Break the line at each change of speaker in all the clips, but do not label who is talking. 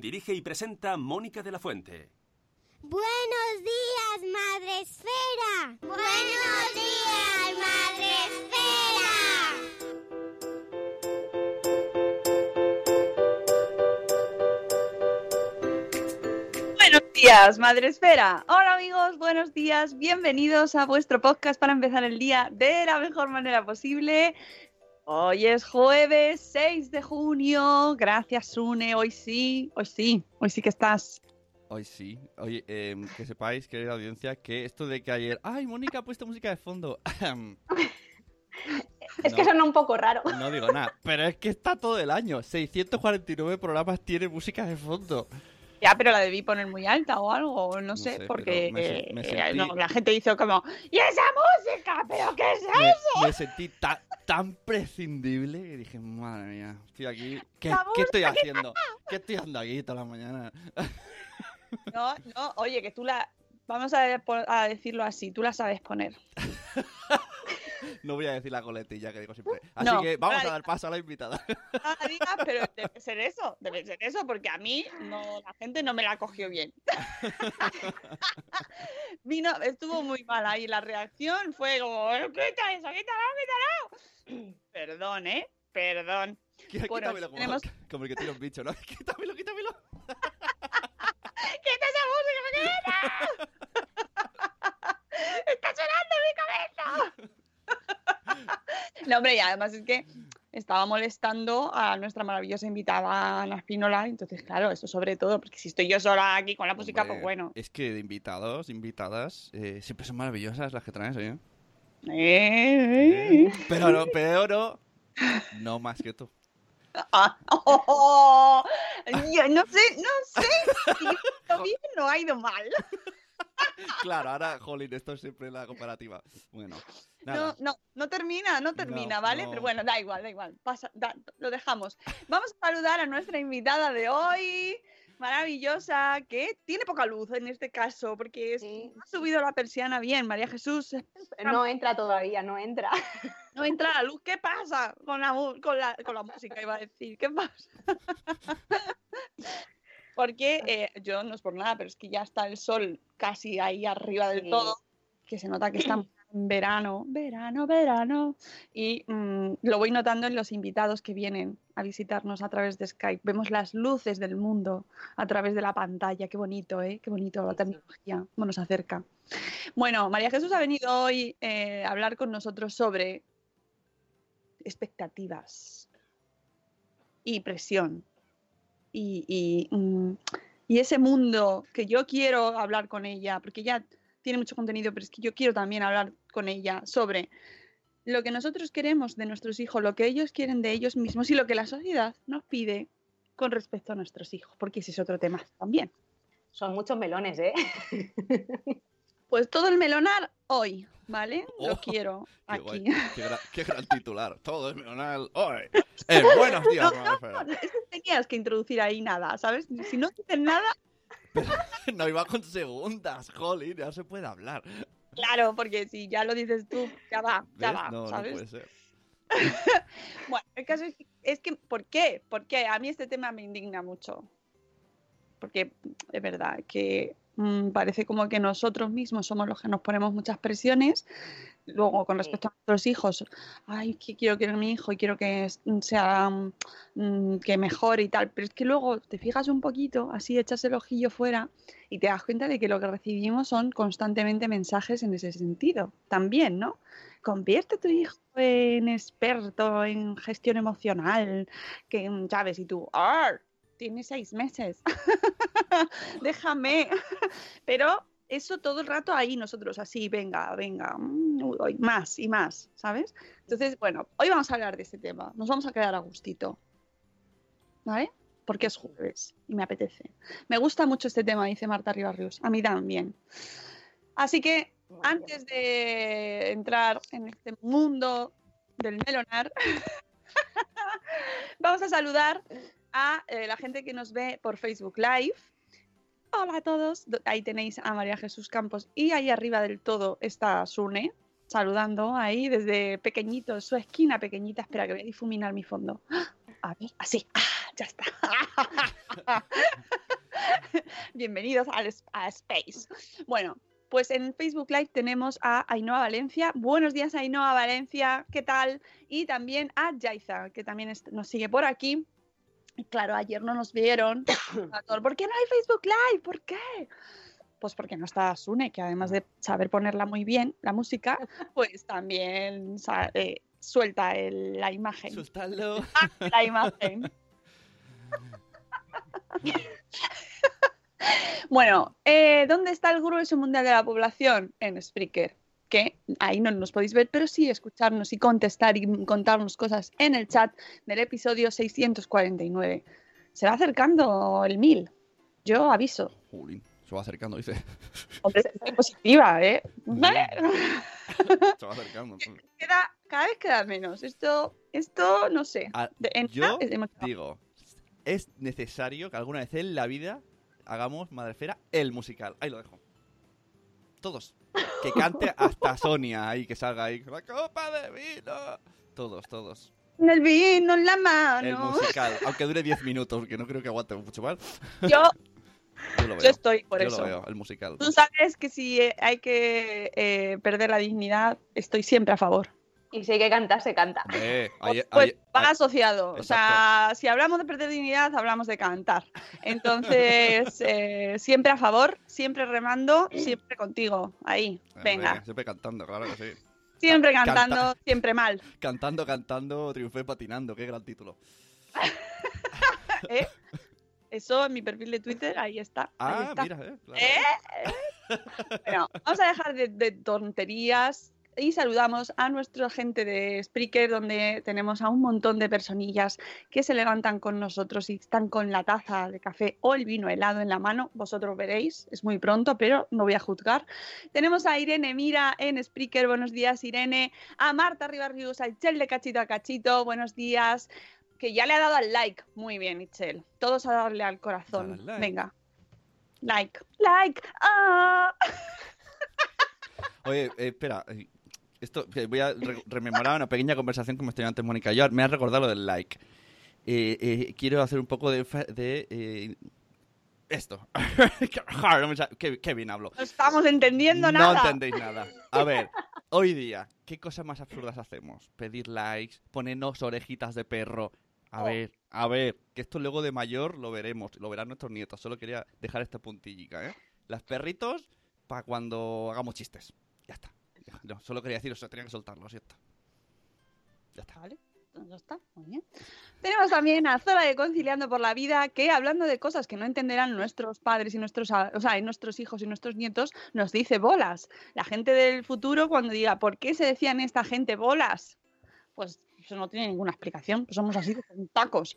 Dirige y presenta Mónica de la Fuente.
Buenos días, Madre Esfera. Buenos días, Madre Esfera.
Buenos días, Madre Esfera. Hola amigos, buenos días. Bienvenidos a vuestro podcast para empezar el día de la mejor manera posible. Hoy es jueves 6 de junio. Gracias, Sune. Hoy sí, hoy sí, hoy sí que estás.
Hoy sí. Oye, em, que sepáis, querida audiencia, que esto de que ayer. ¡Ay, Mónica ha puesto música de fondo!
Es que
No.
suena un poco raro.
no digo nada, pero es que está todo el año. 649 programas tiene música de fondo.
Ya, pero la debí poner muy alta o algo, no sé,
sé,
porque
me
eh, eh, no, la gente dice como, ¿y esa música? ¿Pero qué es
Me,
eso?
me sentí ta- tan prescindible que dije, madre mía, estoy aquí. ¿Qué, estoy haciendo? ¿Qué estoy haciendo aquí toda la mañana?
No, no, oye, que tú la... Vamos a, a decirlo así, tú la sabes poner.
No voy a decir la coletilla que digo siempre. Así
No,
que vamos a dar paso a la invitada.
No la digas, pero debe ser eso, debe ser eso, porque a mí no, la gente no me la cogió bien. Vino, estuvo muy mal ahí, la reacción fue como, "Eh, quita eso, quítalo, quítalo. Perdón, ¿eh? Perdón.
Quí-
Bueno,
Quítamelo como,
tenemos-
como el que tira un bicho, ¿no? Quítamelo, quítamelo.
¡Quita esa música, quita! ¡Está sonando mi cabeza! No, hombre, y además es que estaba molestando a nuestra maravillosa invitada Ana Espínola, entonces, claro, eso sobre todo, porque si estoy yo sola aquí con la música, pues bueno.
Es que de invitados, invitadas, eh, siempre son maravillosas las que traes, ¿eh?
Eh,
Pero no, pero no más que tú.
Ah, oh, yo no sé, no sé si ha ido bien o ha ido mal.
Claro, ahora, jolín, esto es siempre la comparativa. Bueno,
No,
nada.
no, no termina, no termina,
No,
¿vale?
no.
Pero bueno, da igual, da igual. Pasa, da- lo dejamos. Vamos a saludar a nuestra invitada de hoy, maravillosa, que tiene poca luz en este caso, porque es-
Sí.
no ha subido la persiana bien, María Jesús.
No entra todavía, no entra.
No entra la luz, ¿qué pasa con la, con la, con la música? Iba a decir, ¿qué pasa? Porque eh, yo no es por nada, pero es que ya está el sol casi ahí arriba del
Sí.
todo, que se nota que estamos en verano, verano, verano. Y mm, lo voy notando en los invitados que vienen a visitarnos a través de Skype. Vemos las luces del mundo a través de la pantalla. Qué bonito, ¿eh? Qué bonito la tecnología, cómo nos acerca. Bueno, María Jesús ha venido hoy eh, a hablar con nosotros sobre expectativas y presión y, mm, y ese mundo que yo quiero hablar con ella, porque ella tiene mucho contenido, pero es que yo quiero también hablar con ella sobre lo que nosotros queremos de nuestros hijos, lo que ellos quieren de ellos mismos y lo que la sociedad nos pide con respecto a nuestros hijos, porque ese es otro tema también.
Son muchos melones, ¿eh?
Pues todo el melonar hoy, ¿vale? Lo
Oh,
quiero
Qué,
aquí.
qué, gran, qué gran titular. Todo es meonal hoy. Eh, buenos días,
No, no, es que tenías que introducir ahí nada, ¿sabes? Si no dices nada,
No iba con segundas, jolín, ya se puede hablar.
claro, porque si ya lo dices tú, ya va, ya
¿Ves?
va,
No, no
¿sabes?
puede ser.
Bueno, el caso es que, es que, ¿por qué? Porque a mí este tema me indigna mucho. Porque es verdad que mm, parece como que nosotros mismos somos los que nos ponemos muchas presiones. Luego, con respecto a nuestros hijos, ay, que quiero que mi hijo y quiero que sea mm, que mejore y tal. Pero es que luego te fijas un poquito, así echas el ojillo fuera y te das cuenta de que lo que recibimos son constantemente mensajes en ese sentido. También, ¿no? Convierte a tu hijo en experto en gestión emocional, que, mm, ¿sabes? Y tú, ¡ar! Tiene seis meses. Déjame. Pero eso todo el rato ahí nosotros, así, venga, venga, mm, más y más, ¿sabes? Entonces, bueno, hoy vamos a hablar de este tema. Nos vamos a quedar a gustito. ¿Vale? Porque es jueves y me apetece. Me gusta mucho este tema, dice Marta Ribarrius. A mí también. Así que antes de entrar en este mundo del melonar, vamos a saludar a eh, la gente que nos ve por Facebook Live. Hola a todos. Do- Ahí tenéis a María Jesús Campos y ahí arriba del todo está Sune saludando ahí desde pequeñito, su esquina pequeñita. Espera que voy a difuminar mi fondo. A así. Ah, ya está. Bienvenidos al a Space. Bueno, pues en Facebook Live tenemos a Ainhoa Valencia. Buenos días, Ainhoa Valencia. ¿Qué tal? Y también a Yaiza, que también nos sigue por aquí. Y Claro, ayer no nos vieron. ¿Por qué no hay Facebook Live? ¿Por qué? Pues porque no está Sune, que además de saber ponerla muy bien, la música, pues también eh, suelta el- la imagen.
Suéltalo.
La imagen. Bueno, eh, ¿dónde está el grueso mundial de la población? En Spreaker. Que ahí no nos podéis ver, pero sí escucharnos y contestar y contarnos cosas en el chat del episodio 649. Se va acercando el 1000. Yo aviso.
Jolín, se va acercando, dice.
Hombre, soy positiva, ¿eh?
Se va acercando.
Queda, cada vez queda menos. Esto, esto no sé.
Ah,
en-
Yo
es
digo, es necesario que alguna vez en la vida hagamos Madrefera el musical. Ahí lo dejo. Todos. Que cante hasta Sonia ahí, que salga ahí. La copa de vino. Todos, todos.
El vino en la
El
mano.
musical. Aunque dure 10 minutos, que no creo que aguante mucho más.
Yo,
Yo lo veo.
yo estoy por
Yo
eso.
lo veo, el musical.
Tú sabes que si hay que eh, perder la dignidad, estoy siempre a favor.
Y si hay que cantar, se canta.
Pues,
ayer-
pues va asociado. O sea, si hablamos de perder dignidad, hablamos de cantar. Entonces, eh, siempre a favor, siempre remando, siempre contigo. Ahí, venga.
Siempre cantando, claro que sí.
Siempre
Canta-
cantando, siempre mal.
Cantando, cantando, triunfé patinando. Qué gran título.
¿eh? Eso en mi perfil de Twitter, ahí está. ahí
Ah,
está.
mira, eh. claro.
¿Eh? Bueno, vamos a dejar de, de tonterías y saludamos a nuestra gente de Spreaker, donde tenemos a un montón de personillas que se levantan con nosotros y están con la taza de café o el vino helado en la mano. Vosotros veréis, es muy pronto, pero no voy a juzgar. Tenemos a Irene Mira en Spreaker, buenos días Irene, a Marta Ribarrius, a Itchel de Cachito a Cachito, buenos días, que ya le ha dado al like. Muy bien, Itchel. Todos a darle al corazón.
Like.
Venga. Like, like, ah.
Oye, eh, espera. Esto, voy a re- rememorar una pequeña conversación que hemos tenido antes, Mónica y yo. Me has recordado lo del like. Eh, eh, quiero hacer un poco de... eh, esto. No qué, qué bien hablo.
No estamos entendiendo
No
nada.
entendéis nada. A ver, hoy día, ¿qué cosas más absurdas hacemos? Pedir likes, ponernos orejitas de perro. A
Oh.
ver, a ver, que esto luego de mayor lo veremos, lo verán nuestros nietos. Solo quería dejar esta puntillica, ¿eh? Las perritos para cuando hagamos chistes. Ya está. No, solo quería decir, eso tenía que soltarlo, ¿cierto? Ya está.
Vale, pues ya está, muy bien. Tenemos también a Zora de Conciliando por la Vida, que hablando de cosas que no entenderán nuestros padres y nuestros, o sea, y nuestros hijos y nuestros nietos, nos dice bolas. La gente del futuro cuando diga, ¿por qué se decían esta gente bolas? Pues eso no tiene ninguna explicación, pues somos así, tacos.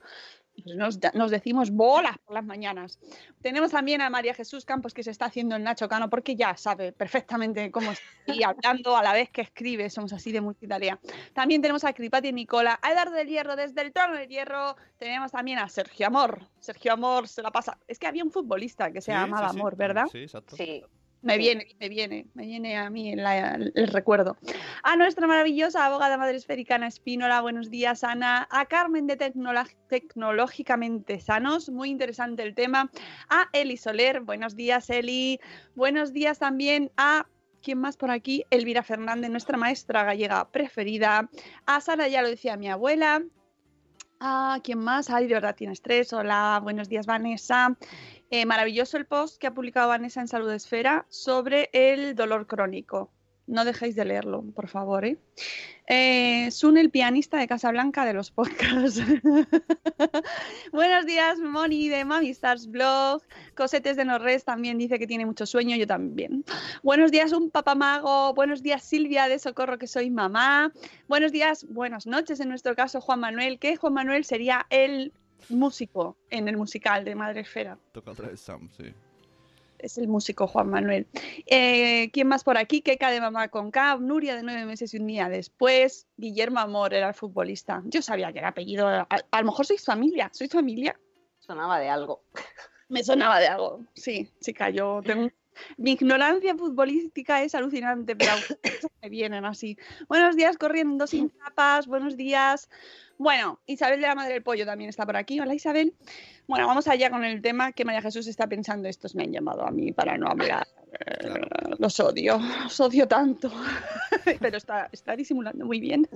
Pues nos, nos decimos bolas por las mañanas. Tenemos también a María Jesús Campos que se está haciendo el Nacho Cano porque ya sabe perfectamente cómo está y hablando a la vez que escribe, somos así de multitarea. También tenemos a Cripati Nicola, a Eduardo del Hierro desde el trono del hierro. Tenemos también a Sergio Amor. Sergio Amor se la pasa. Es que había un futbolista que se
Sí,
llamaba
sí, sí.
Amor, ¿verdad?
Sí, exacto.
Sí.
Me
Sí.
viene, me viene, me viene a mí el recuerdo. A nuestra maravillosa abogada madre esférica Ana Espínola, buenos días Ana. A Carmen de Tecnológicamente Sanos, muy interesante el tema. A Eli Soler, buenos días Eli. Buenos días también a... ¿Quién más por aquí? Elvira Fernández, nuestra maestra gallega preferida. A Sara, ya lo decía mi abuela. Ah, ¿quién más? Ay, de verdad tiene estrés. Hola, buenos días, Vanessa. Eh, maravilloso el post que ha publicado Vanessa en Salud Esfera sobre el dolor crónico. No dejéis de leerlo, por favor. ¿eh? Eh, Sun, el pianista de Casablanca de los podcasts. Buenos días, Moni de Mami Stars Blog. Cosetes de Norres también dice que tiene mucho sueño, yo también. Buenos días, un papamago. Buenos días, Silvia de Socorro, que soy mamá. Buenos días, buenas noches en nuestro caso, Juan Manuel, que Juan Manuel sería el músico en el musical de Madre Esfera.
Toca otra vez Sam, sí.
Es el músico Juan Manuel. Eh, ¿Quién más por aquí? Keka de Mamá con K, Nuria de nueve meses y un día después, Guillermo Amor era el futbolista. Yo sabía que era apellido. A, a lo mejor sois familia. ¿Sois familia?
Sonaba de algo.
Me sonaba de algo. Sí, chica, yo tengo. Mi ignorancia futbolística es alucinante, pero me vienen así. Buenos días, corriendo sin tapas. Buenos días. Bueno, Isabel de la Madre del Pollo también está por aquí. Hola, Isabel. Bueno, vamos allá con el tema que María Jesús está pensando. Estos me han llamado a mí para no hablar. Eh, Los odio, los odio tanto. Pero está, está disimulando muy bien.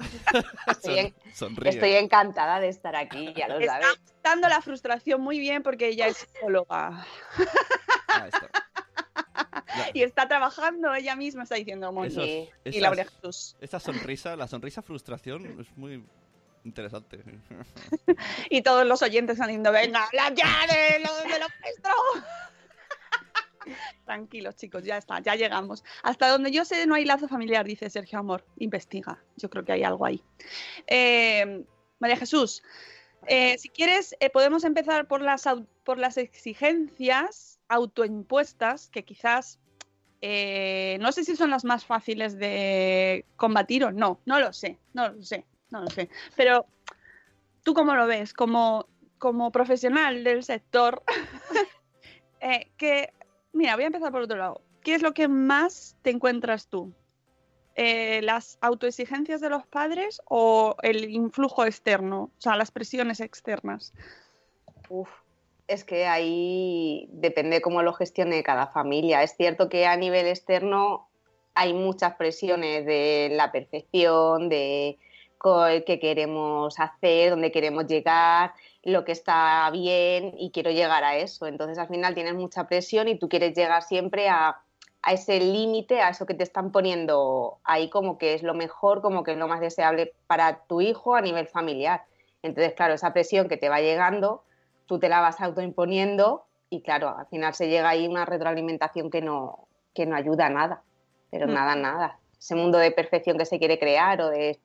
Estoy, en-
Sonríe.
estoy encantada de estar aquí, ya lo
Está
sabes.
dando la frustración muy bien porque ella es psicóloga.
Ah, está. Ya.
Y está trabajando ella misma, está diciendo Moni.
Esos-.
Y
esas-
la María Jesús.
Esa sonrisa, la sonrisa frustración es muy interesante.
Y todos los oyentes saliendo, venga, la llave, lo de lo nuestro. Tranquilos, chicos, ya está, ya llegamos. Hasta donde yo sé, no hay lazo familiar, dice Sergio Amor. Investiga, yo creo que hay algo ahí. Eh, María Jesús, eh, si quieres, eh, podemos empezar por las, por las exigencias autoimpuestas, que quizás eh, no sé si son las más fáciles de combatir o no, no lo sé, no lo sé, no lo sé. Pero, ¿tú cómo lo ves? Como, como profesional del sector, eh, que, mira, voy a empezar por otro lado. ¿Qué es lo que más te encuentras tú? Eh, ¿Las autoexigencias de los padres o el influjo externo? O sea, las presiones externas.
Uf, es que ahí depende cómo lo gestione cada familia. Es cierto que a nivel externo hay muchas presiones de la perfección, de qué queremos hacer, dónde queremos llegar, lo que está bien y quiero llegar a eso. Entonces al final tienes mucha presión y tú quieres llegar siempre a, a ese límite, a eso que te están poniendo ahí como que es lo mejor, como que es lo más deseable para tu hijo a nivel familiar. Entonces, claro, esa presión que te va llegando, tú te la vas autoimponiendo y claro, al final se llega ahí una retroalimentación que no, que no ayuda a nada, pero
Mm.
nada, nada. Ese mundo de perfección que se quiere crear o de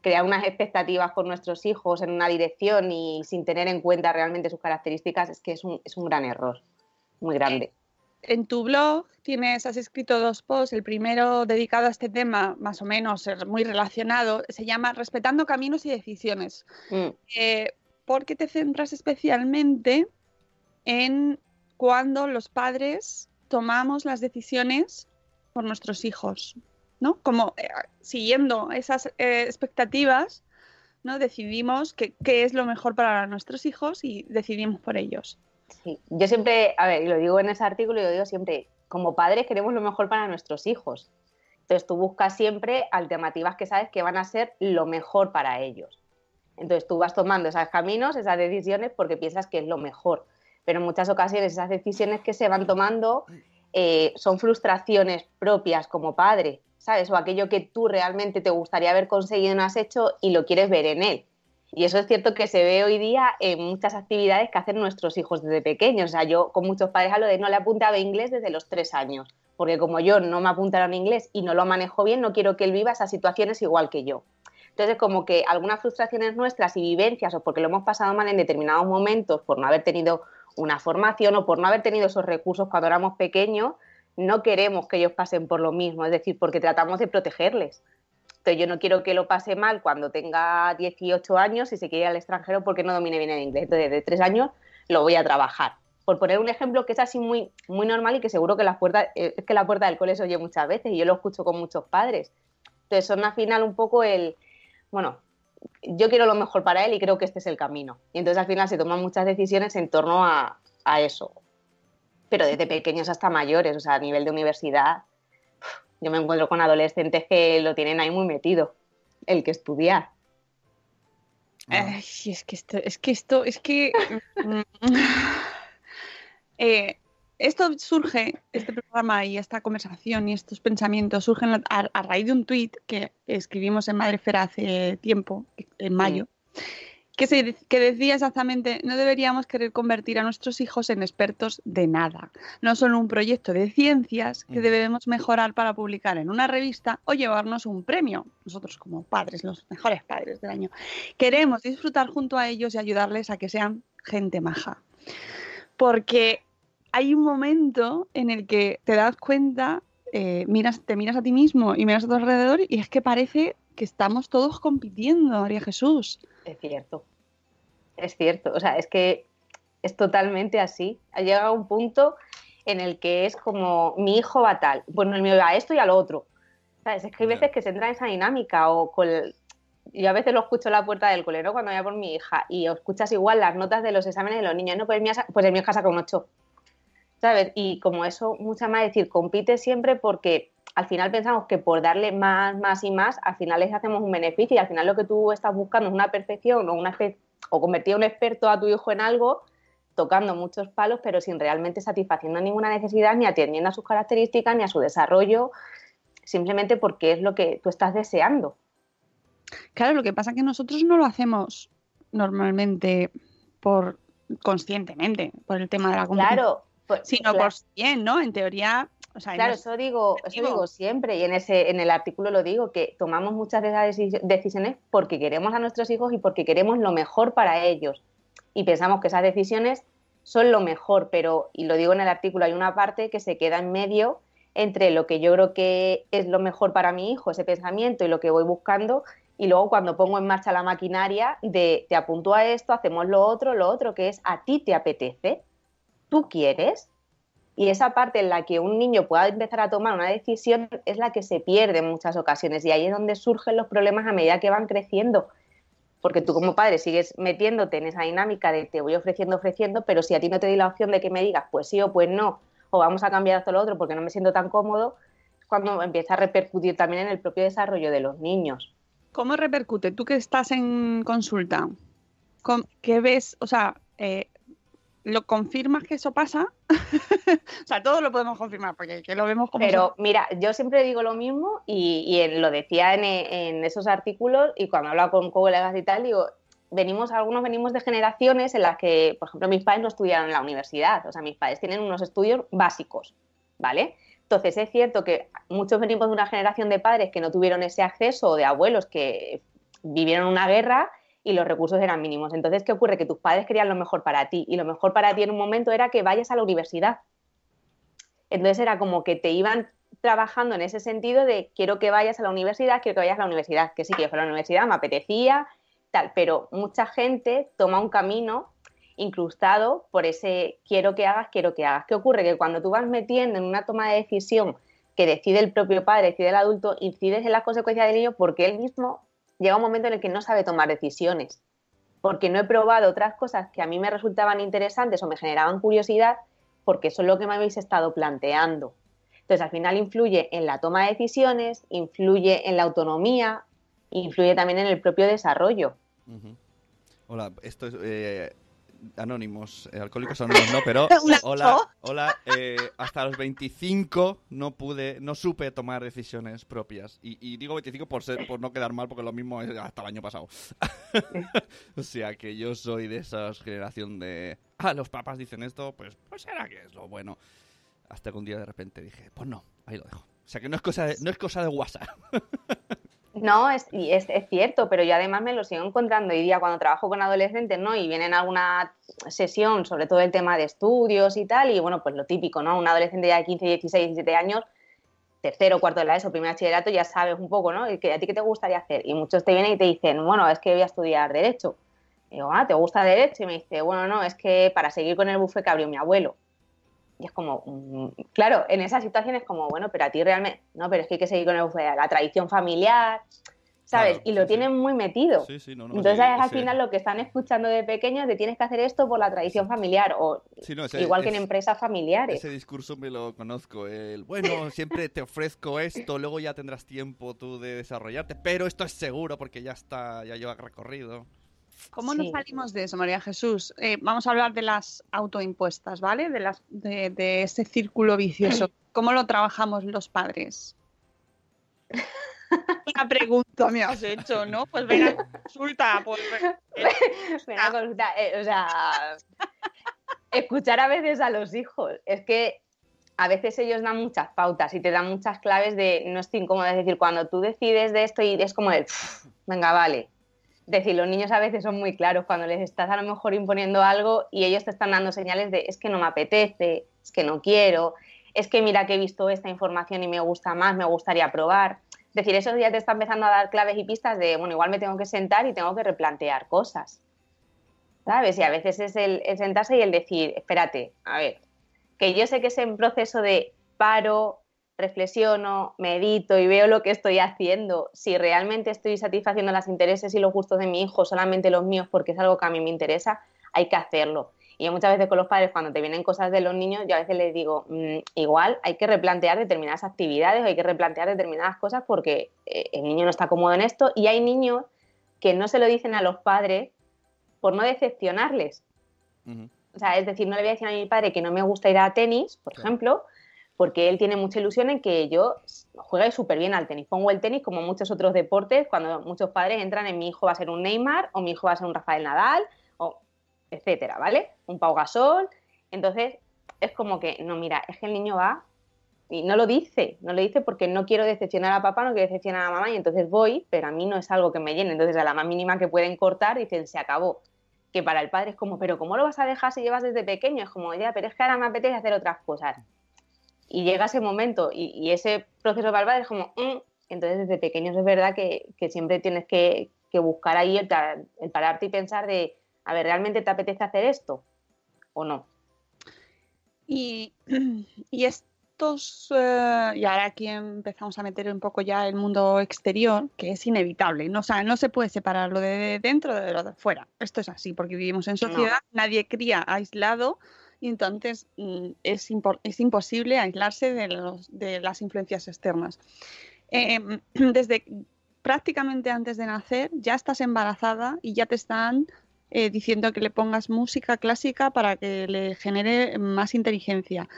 crear unas expectativas con nuestros hijos en una dirección y sin tener en cuenta realmente sus características es que es un, es un gran error, muy grande.
En tu blog tienes, has escrito dos posts, el primero dedicado a este tema, más o menos eh, muy relacionado, se llama Respetando Caminos y Decisiones.
Mm.
Eh, porque te centras especialmente en cuando los padres tomamos las decisiones por nuestros hijos, ¿no? Como eh, siguiendo esas eh, expectativas, ¿no? Decidimos qué es lo mejor para nuestros hijos y decidimos por ellos.
Sí. Yo siempre, a ver, y lo digo en ese artículo, yo digo siempre, como padres queremos lo mejor para nuestros hijos. Entonces tú buscas siempre alternativas que sabes que van a ser lo mejor para ellos. Entonces tú vas tomando esos caminos, esas decisiones, porque piensas que es lo mejor. Pero en muchas ocasiones esas decisiones que se van tomando eh, son frustraciones propias como padre, ¿sabes? O aquello que tú realmente te gustaría haber conseguido y no has hecho y lo quieres ver en él. Y eso es cierto que se ve hoy día en muchas actividades que hacen nuestros hijos desde pequeños. O sea, yo con muchos padres hablo de no le apuntaba inglés desde los tres años, porque como yo no me apuntaron inglés y no lo manejo bien, no quiero que él viva esas situaciones igual que yo. Entonces, como que algunas frustraciones nuestras y vivencias, o porque lo hemos pasado mal en determinados momentos, por no haber tenido una formación o por no haber tenido esos recursos cuando éramos pequeños, no queremos que ellos pasen por lo mismo, es decir, porque tratamos de protegerles. Entonces, yo no quiero que lo pase mal cuando tenga 18 años y se quiera ir al extranjero porque no domine bien el inglés. Entonces, desde tres años lo voy a trabajar. Por poner un ejemplo que es así muy, muy normal y que seguro que la puerta, eh, es que la puerta del cole se oye muchas veces y yo lo escucho con muchos padres. Entonces, son al final un poco el, bueno, yo quiero lo mejor para él y creo que este es el camino. Y entonces al final se toman muchas decisiones en torno a, a eso. Pero desde pequeños hasta mayores, o sea, a nivel de universidad, yo me encuentro con adolescentes que lo tienen ahí muy metido, el que estudiar.
Ay, es que esto, es que esto, es que mm, eh, esto surge, este programa y esta conversación y estos pensamientos surgen a, a raíz de un tuit que escribimos en Madrefera hace tiempo, en mayo, que, se, que decía exactamente, no deberíamos querer convertir a nuestros hijos en expertos de nada. No son un proyecto de ciencias que debemos mejorar para publicar en una revista o llevarnos un premio. Nosotros como padres, los mejores padres del año, queremos disfrutar junto a ellos y ayudarles a que sean gente maja. Porque hay un momento en el que te das cuenta, eh, miras, te miras a ti mismo y miras a tu alrededor y es que parece que estamos todos compitiendo, María Jesús.
Es cierto, es cierto. O sea, es que es totalmente así. Ha llegado un punto en el que es como mi hijo va tal, bueno, el mío va a esto y a lo otro. ¿Sabes? Es que hay veces que se entra en esa dinámica o con... Yo a veces lo escucho en la puerta del cole, ¿no? Cuando voy a por mi hija y escuchas igual las notas de los exámenes de los niños, no, pues el mío, pues el mío saca un 8. ¿Sabes? Y como eso, mucha más decir, compite siempre porque al final pensamos que por darle más, más y más, al final les hacemos un beneficio y al final lo que tú estás buscando es una perfección o, una o convertir a un experto a tu hijo en algo tocando muchos palos, pero sin realmente satisfaciendo ninguna necesidad, ni atendiendo a sus características, ni a su desarrollo, simplemente porque es lo que tú estás deseando.
Claro, lo que pasa es que nosotros no lo hacemos normalmente por conscientemente, por el tema de la competición.
Claro,
pues, sino
claro.
por bien, ¿no? En teoría, o sea,
claro,
no es-
eso digo, eso digo siempre y en ese en el artículo lo digo que tomamos muchas de esas deci- decisiones porque queremos a nuestros hijos y porque queremos lo mejor para ellos y pensamos que esas decisiones son lo mejor, pero y lo digo en el artículo hay una parte que se queda en medio entre lo que yo creo que es lo mejor para mi hijo, ese pensamiento y lo que voy buscando y luego cuando pongo en marcha la maquinaria de te apunto a esto, hacemos lo otro, lo otro que es a ti te apetece, tú quieres y esa parte en la que un niño pueda empezar a tomar una decisión es la que se pierde en muchas ocasiones y ahí es donde surgen los problemas a medida que van creciendo. Porque tú como padre sigues metiéndote en esa dinámica de te voy ofreciendo, ofreciendo, pero si a ti no te doy la opción de que me digas pues sí o pues no, o vamos a cambiar esto lo otro porque no me siento tan cómodo, es cuando empieza a repercutir también en el propio desarrollo de los niños.
¿Cómo repercute? Tú que estás en consulta, ¿con- ¿qué ves? O sea, eh, ¿lo confirmas que eso pasa? o sea, todos lo podemos confirmar porque que lo vemos como...
Pero mira, yo siempre digo lo mismo y, y en- lo decía en, en esos artículos y cuando hablaba con colegas y tal, digo, venimos, algunos venimos de generaciones en las que, por ejemplo, mis padres no estudiaron en la universidad, o sea, mis padres tienen unos estudios básicos, ¿vale? Entonces es cierto que muchos venimos de una generación de padres que no tuvieron ese acceso o de abuelos que vivieron una guerra y los recursos eran mínimos. Entonces, ¿qué ocurre? Que tus padres querían lo mejor para ti y lo mejor para ti en un momento era que vayas a la universidad. Entonces era como que te iban trabajando en ese sentido de quiero que vayas a la universidad, quiero que vayas a la universidad, que sí, que yo fuera a la universidad, me apetecía, tal, pero mucha gente toma un camino incrustado por ese quiero que hagas, quiero que hagas. ¿Qué ocurre? Que cuando tú vas metiendo en una toma de decisión que decide el propio padre, decide el adulto, incides en las consecuencias del niño porque él mismo llega un momento en el que no sabe tomar decisiones. Porque no he probado otras cosas que a mí me resultaban interesantes o me generaban curiosidad, porque eso es lo que me habéis estado planteando. Entonces, al final influye en la toma de decisiones, influye en la autonomía, influye también en el propio desarrollo.
Hola, esto es eh, Anónimos, eh, Alcohólicos Anónimos, no, pero hola, hola, eh, hasta los 25 no pude, no supe tomar decisiones propias. Y, y digo 25 por, ser, por no quedar mal, porque lo mismo es hasta el año pasado. o sea que yo soy de esa generación de, ah, los papás dicen esto, pues, pues será que es lo bueno. Hasta que un día de repente dije, pues no, ahí lo dejo. O sea que no es cosa de, no es cosa de WhatsApp.
No, es, es, es cierto, pero yo además me lo sigo encontrando hoy día cuando trabajo con adolescentes, ¿no? Y vienen a alguna sesión sobre todo el tema de estudios y tal, y bueno, pues lo típico, ¿no? Un adolescente ya de 15, 16, 17 años, tercero, cuarto de la ESO, primer bachillerato, ya sabes un poco, ¿no? A ti qué te gustaría hacer. Y muchos te vienen y te dicen, bueno, es que voy a estudiar Derecho. Y digo, ah, ¿te gusta Derecho? Y me dice, bueno, no, es que para seguir con el buffet que abrió mi abuelo. Y es como, mm, claro, en esas situaciones es como, bueno, pero a ti realmente, no, pero es que hay que seguir con el buffet, la tradición familiar, ¿sabes?
Claro,
y lo
sí,
tienen muy metido.
Sí, sí, no, no,
Entonces al final lo que están escuchando de pequeños de tienes que hacer esto por la tradición familiar o
Sí, no, ese-
igual que en
es-
empresas familiares.
Ese discurso me lo conozco. El, bueno, siempre te ofrezco esto, luego ya tendrás tiempo tú de desarrollarte, pero esto es seguro porque ya está, ya lleva recorrido.
¿Cómo nos salimos de eso, María Jesús? Eh, vamos a hablar de las autoimpuestas, ¿vale? De, las, de, de ese círculo vicioso. ¿Cómo lo trabajamos los padres? Una pregunta me has hecho, ¿no? Pues venga, consulta. Pues,
Ven a consultar, eh, o sea, escuchar a veces a los hijos. Es que a veces ellos dan muchas pautas y te dan muchas claves de no estoy incómoda. Es decir, cuando tú decides de esto y es como el, "Pff, venga, vale. Decir, los niños a veces son muy claros cuando les estás a lo mejor imponiendo algo y ellos te están dando señales de es que no me apetece, es que no quiero, es que mira que he visto esta información y me gusta más, me gustaría probar. Es decir, eso ya te está empezando a dar claves y pistas de, bueno, igual me tengo que sentar y tengo que replantear cosas. ¿Sabes? Y a veces es el, el sentarse y el decir, espérate, a ver, que yo sé que es en proceso de paro, reflexiono, medito y veo lo que estoy haciendo, si realmente estoy satisfaciendo los intereses y los gustos de mi hijo, solamente los míos porque es algo que a mí me interesa, hay que hacerlo. Y yo muchas veces con los padres, cuando te vienen cosas de los niños, yo a veces les digo, "Mm, igual hay que replantear determinadas actividades hay que replantear determinadas cosas porque eh, el niño no está cómodo en esto y hay niños que no se lo dicen a los padres por no decepcionarles. O sea, es decir, no le voy a decir a mi padre que no me gusta ir a tenis, por
Claro.
ejemplo, porque él tiene mucha ilusión en que yo juegue súper bien al tenis. Pongo el tenis como muchos otros deportes, cuando muchos padres entran en mi hijo va a ser un Neymar o mi hijo va a ser un Rafael Nadal, o etcétera, ¿vale? Un Pau Gasol. Entonces, es como que, no, mira, es que el niño va y no lo dice, no lo dice porque no quiero decepcionar a papá, no quiero decepcionar a mamá y entonces voy, pero a mí no es algo que me llene. Entonces, a la más mínima que pueden cortar, dicen, se acabó que para el padre es como, pero ¿cómo lo vas a dejar si llevas desde pequeño? Es como, ya, pero es que ahora me apetece hacer otras cosas. Y llega ese momento y, y ese proceso padre es como, "Mm". entonces desde pequeños es verdad que, que siempre tienes que, que buscar ahí el, el pararte y pensar de, a ver, ¿realmente te apetece hacer esto o no?
Y, y estos, eh, y ahora aquí empezamos a meter un poco ya el mundo exterior, que es inevitable, ¿no? O sea, no se puede separar lo de dentro de lo de fuera. Esto es así, porque vivimos en sociedad, nadie cría aislado y entonces mm, es, imposible aislarse de, las influencias externas. Eh, desde prácticamente antes de nacer ya estás embarazada y ya te están eh, diciendo que le pongas música clásica para que le genere más inteligencia,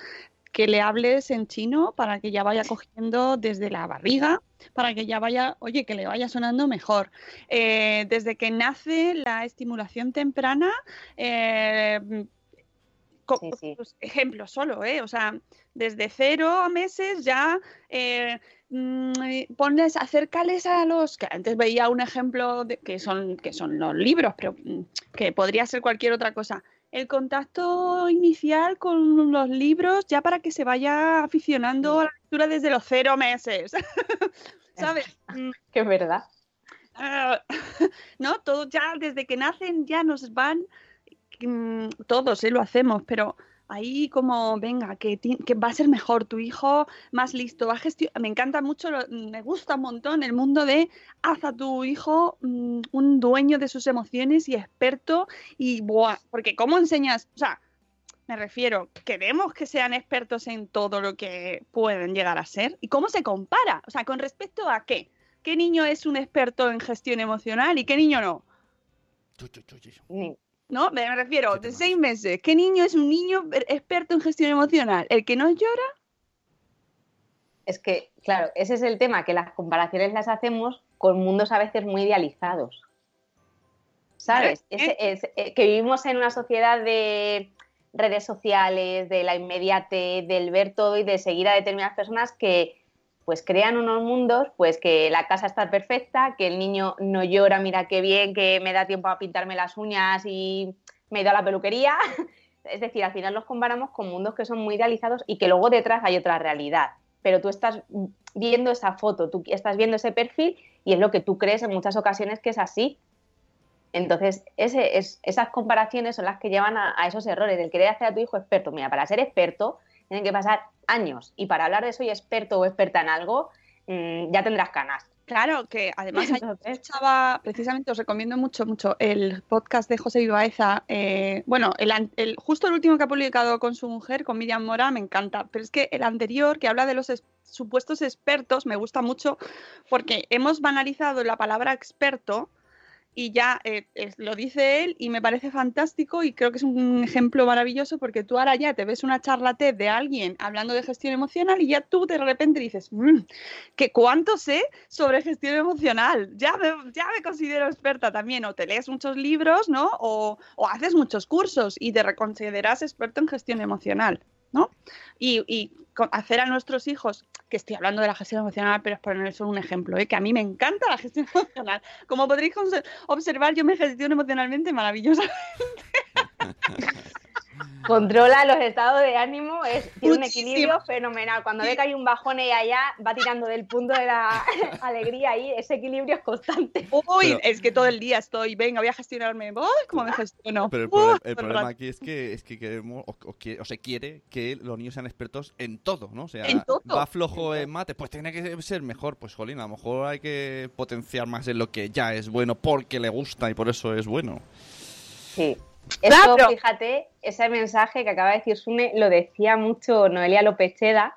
que le hables en chino para que ya vaya cogiendo desde la barriga, para que ya vaya, oye, que le vaya sonando mejor. Eh, desde que nace la estimulación temprana,
Sí, sí.
ejemplo solo, ¿eh? O sea, desde cero meses ya eh, mm, eh, pones, acércales a los que antes veía un ejemplo de, que son que son los libros, pero mm, que podría ser cualquier otra cosa. El contacto inicial con los libros ya para que se vaya aficionando a la lectura desde los cero meses. ¿Sabes? Mm,
Que es verdad.
Ah, ¿no? Todo ya desde que nacen ya nos van, mm, todos ¿eh? lo hacemos, pero ahí como, venga, que, va a ser mejor tu hijo, más listo, va a gestio- Me encanta mucho, lo- me gusta un montón el mundo de haz a tu hijo mm, un dueño de sus emociones y experto y, buah, porque ¿cómo enseñas? O sea, me refiero, queremos que sean expertos en todo lo que pueden llegar a ser. ¿Y cómo se compara? O sea, ¿con respecto a qué? ¿Qué niño es un experto en gestión emocional y qué niño no?
Ni-
¿No? Me me refiero, de seis meses. ¿Qué niño es un niño er- experto en gestión emocional? ¿El que no llora?
Es que, claro, ese es el tema, que las comparaciones las hacemos con mundos a veces muy idealizados. ¿Sabes?
¿Eh?
Es- eh, que vivimos en una sociedad de redes sociales, de la inmediatez, del ver todo y de seguir a determinadas personas que pues crean unos mundos, pues que la casa está perfecta, que el niño no llora, mira qué bien, que me da tiempo a pintarme las uñas y me he ido a la peluquería. Es decir, al final los comparamos con mundos que son muy idealizados y que luego detrás hay otra realidad. Pero tú estás viendo esa foto, tú estás viendo ese perfil y es lo que tú crees en muchas ocasiones que es así. Entonces, esas comparaciones son las que llevan a, a, esos errores, del querer hacer a tu hijo experto. Mira, para ser experto tienen que pasar años y para hablar de soy experto o experta en algo, mmm, ya tendrás canas.
Claro, que además escuchaba, precisamente os recomiendo mucho, mucho el podcast de José Vivaeza. Eh, bueno, el, el, justo el último que ha publicado con su mujer, con Miriam Mora, me encanta. Pero es que el anterior, que habla de los es, supuestos expertos, me gusta mucho porque hemos banalizado la palabra experto y ya eh, lo dice él y me parece fantástico y creo que es un ejemplo maravilloso porque tú ahora ya te ves una charlate de alguien hablando de gestión emocional y ya tú de repente dices, mmm, que cuánto sé sobre gestión emocional, ya me, ya me considero experta también, o te lees muchos libros, ¿no? O, haces muchos cursos y te reconsideras experto en gestión emocional. ¿no? Y, hacer a nuestros hijos, que estoy hablando de la gestión emocional, pero es poner solo un ejemplo, ¿eh? que a mí me encanta la gestión emocional. Como podréis observar, yo me gestiono emocionalmente maravillosamente.
Controla los estados de ánimo, es, tiene un equilibrio fenomenal. Cuando ve que hay un bajón y allá, va tirando del punto de la alegría y ese equilibrio es constante.
Uy, pero, es que todo el día estoy, venga, voy a gestionarme. Uy, ¿cómo me gestiono?
Pero el, problema, el problema aquí es que, es que queremos, o, o, o, se quiere que los niños sean expertos en todo, ¿no? O sea,
todo?
va flojo en mate, pues tiene que ser mejor. Pues, jolín, a lo mejor hay que potenciar más en lo que ya es bueno porque le gusta y por eso es bueno.
Sí. Eso, claro. fíjate, ese mensaje que acaba de decir Sune lo decía mucho Noelia López Cheda,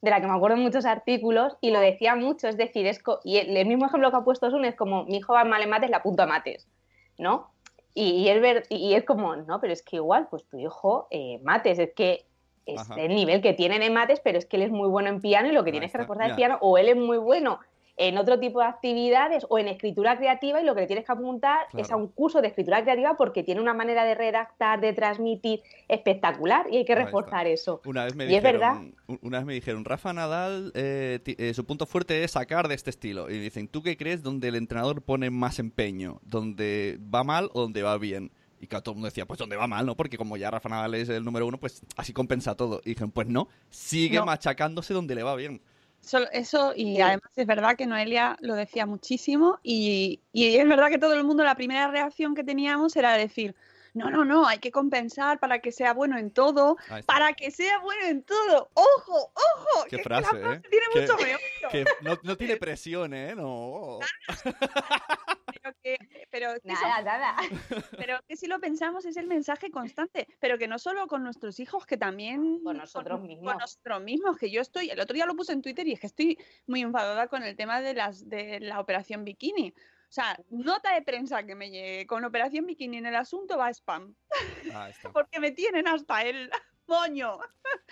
de la que me acuerdo en muchos artículos, y lo decía mucho, es decir, es y el, mismo ejemplo que ha puesto Sune es como, mi hijo va mal en mates, la apunto a mates, ¿no? Y, y, es ver, y es como, no, pero es que igual, pues tu hijo, eh, mates, es que es Ajá. el nivel que tienen en mates, pero es que él es muy bueno en piano y lo que tienes que recordar es piano, o él es muy bueno en otro tipo de actividades o en escritura creativa y lo que le tienes que apuntar claro. es a un curso de escritura creativa porque tiene una manera de redactar, de transmitir espectacular y hay que reforzar eso.
Una vez me
y
dijeron,
es verdad.
Una vez me dijeron, Rafa Nadal, eh, eh, su punto fuerte es sacar de este estilo. Y dicen, ¿tú qué crees donde el entrenador pone más empeño? ¿Donde va mal o donde va bien? Y claro, todo el mundo decía, pues donde va mal, ¿no? Porque como ya Rafa Nadal es el número uno, pues así compensa todo. Y dijeron, pues no, sigue no. machacándose donde le va bien.
Eso, y además es verdad que Noelia lo decía muchísimo y, y, es verdad que todo el mundo la primera reacción que teníamos era decir, no, no, no, hay que compensar para que sea bueno en todo, para que sea bueno en todo. ¡Ojo, ojo!
Qué
que
frase,
frase
¿eh?
Tiene
que,
mucho meollo.
Que no, no, tiene presión, ¿eh? No.
pero que, pero que
nada, nada.
Pero que si lo pensamos es el mensaje constante, pero que no solo con nuestros hijos, que también
con nosotros
con,
mismos.
Con nosotros mismos, que yo estoy, el otro día lo puse en Twitter y es que estoy muy enfadada con el tema de las de la operación bikini. O sea, nota de prensa que me llegue con Operación Bikini en el asunto va a spam.
Ah,
Porque me tienen hasta el moño.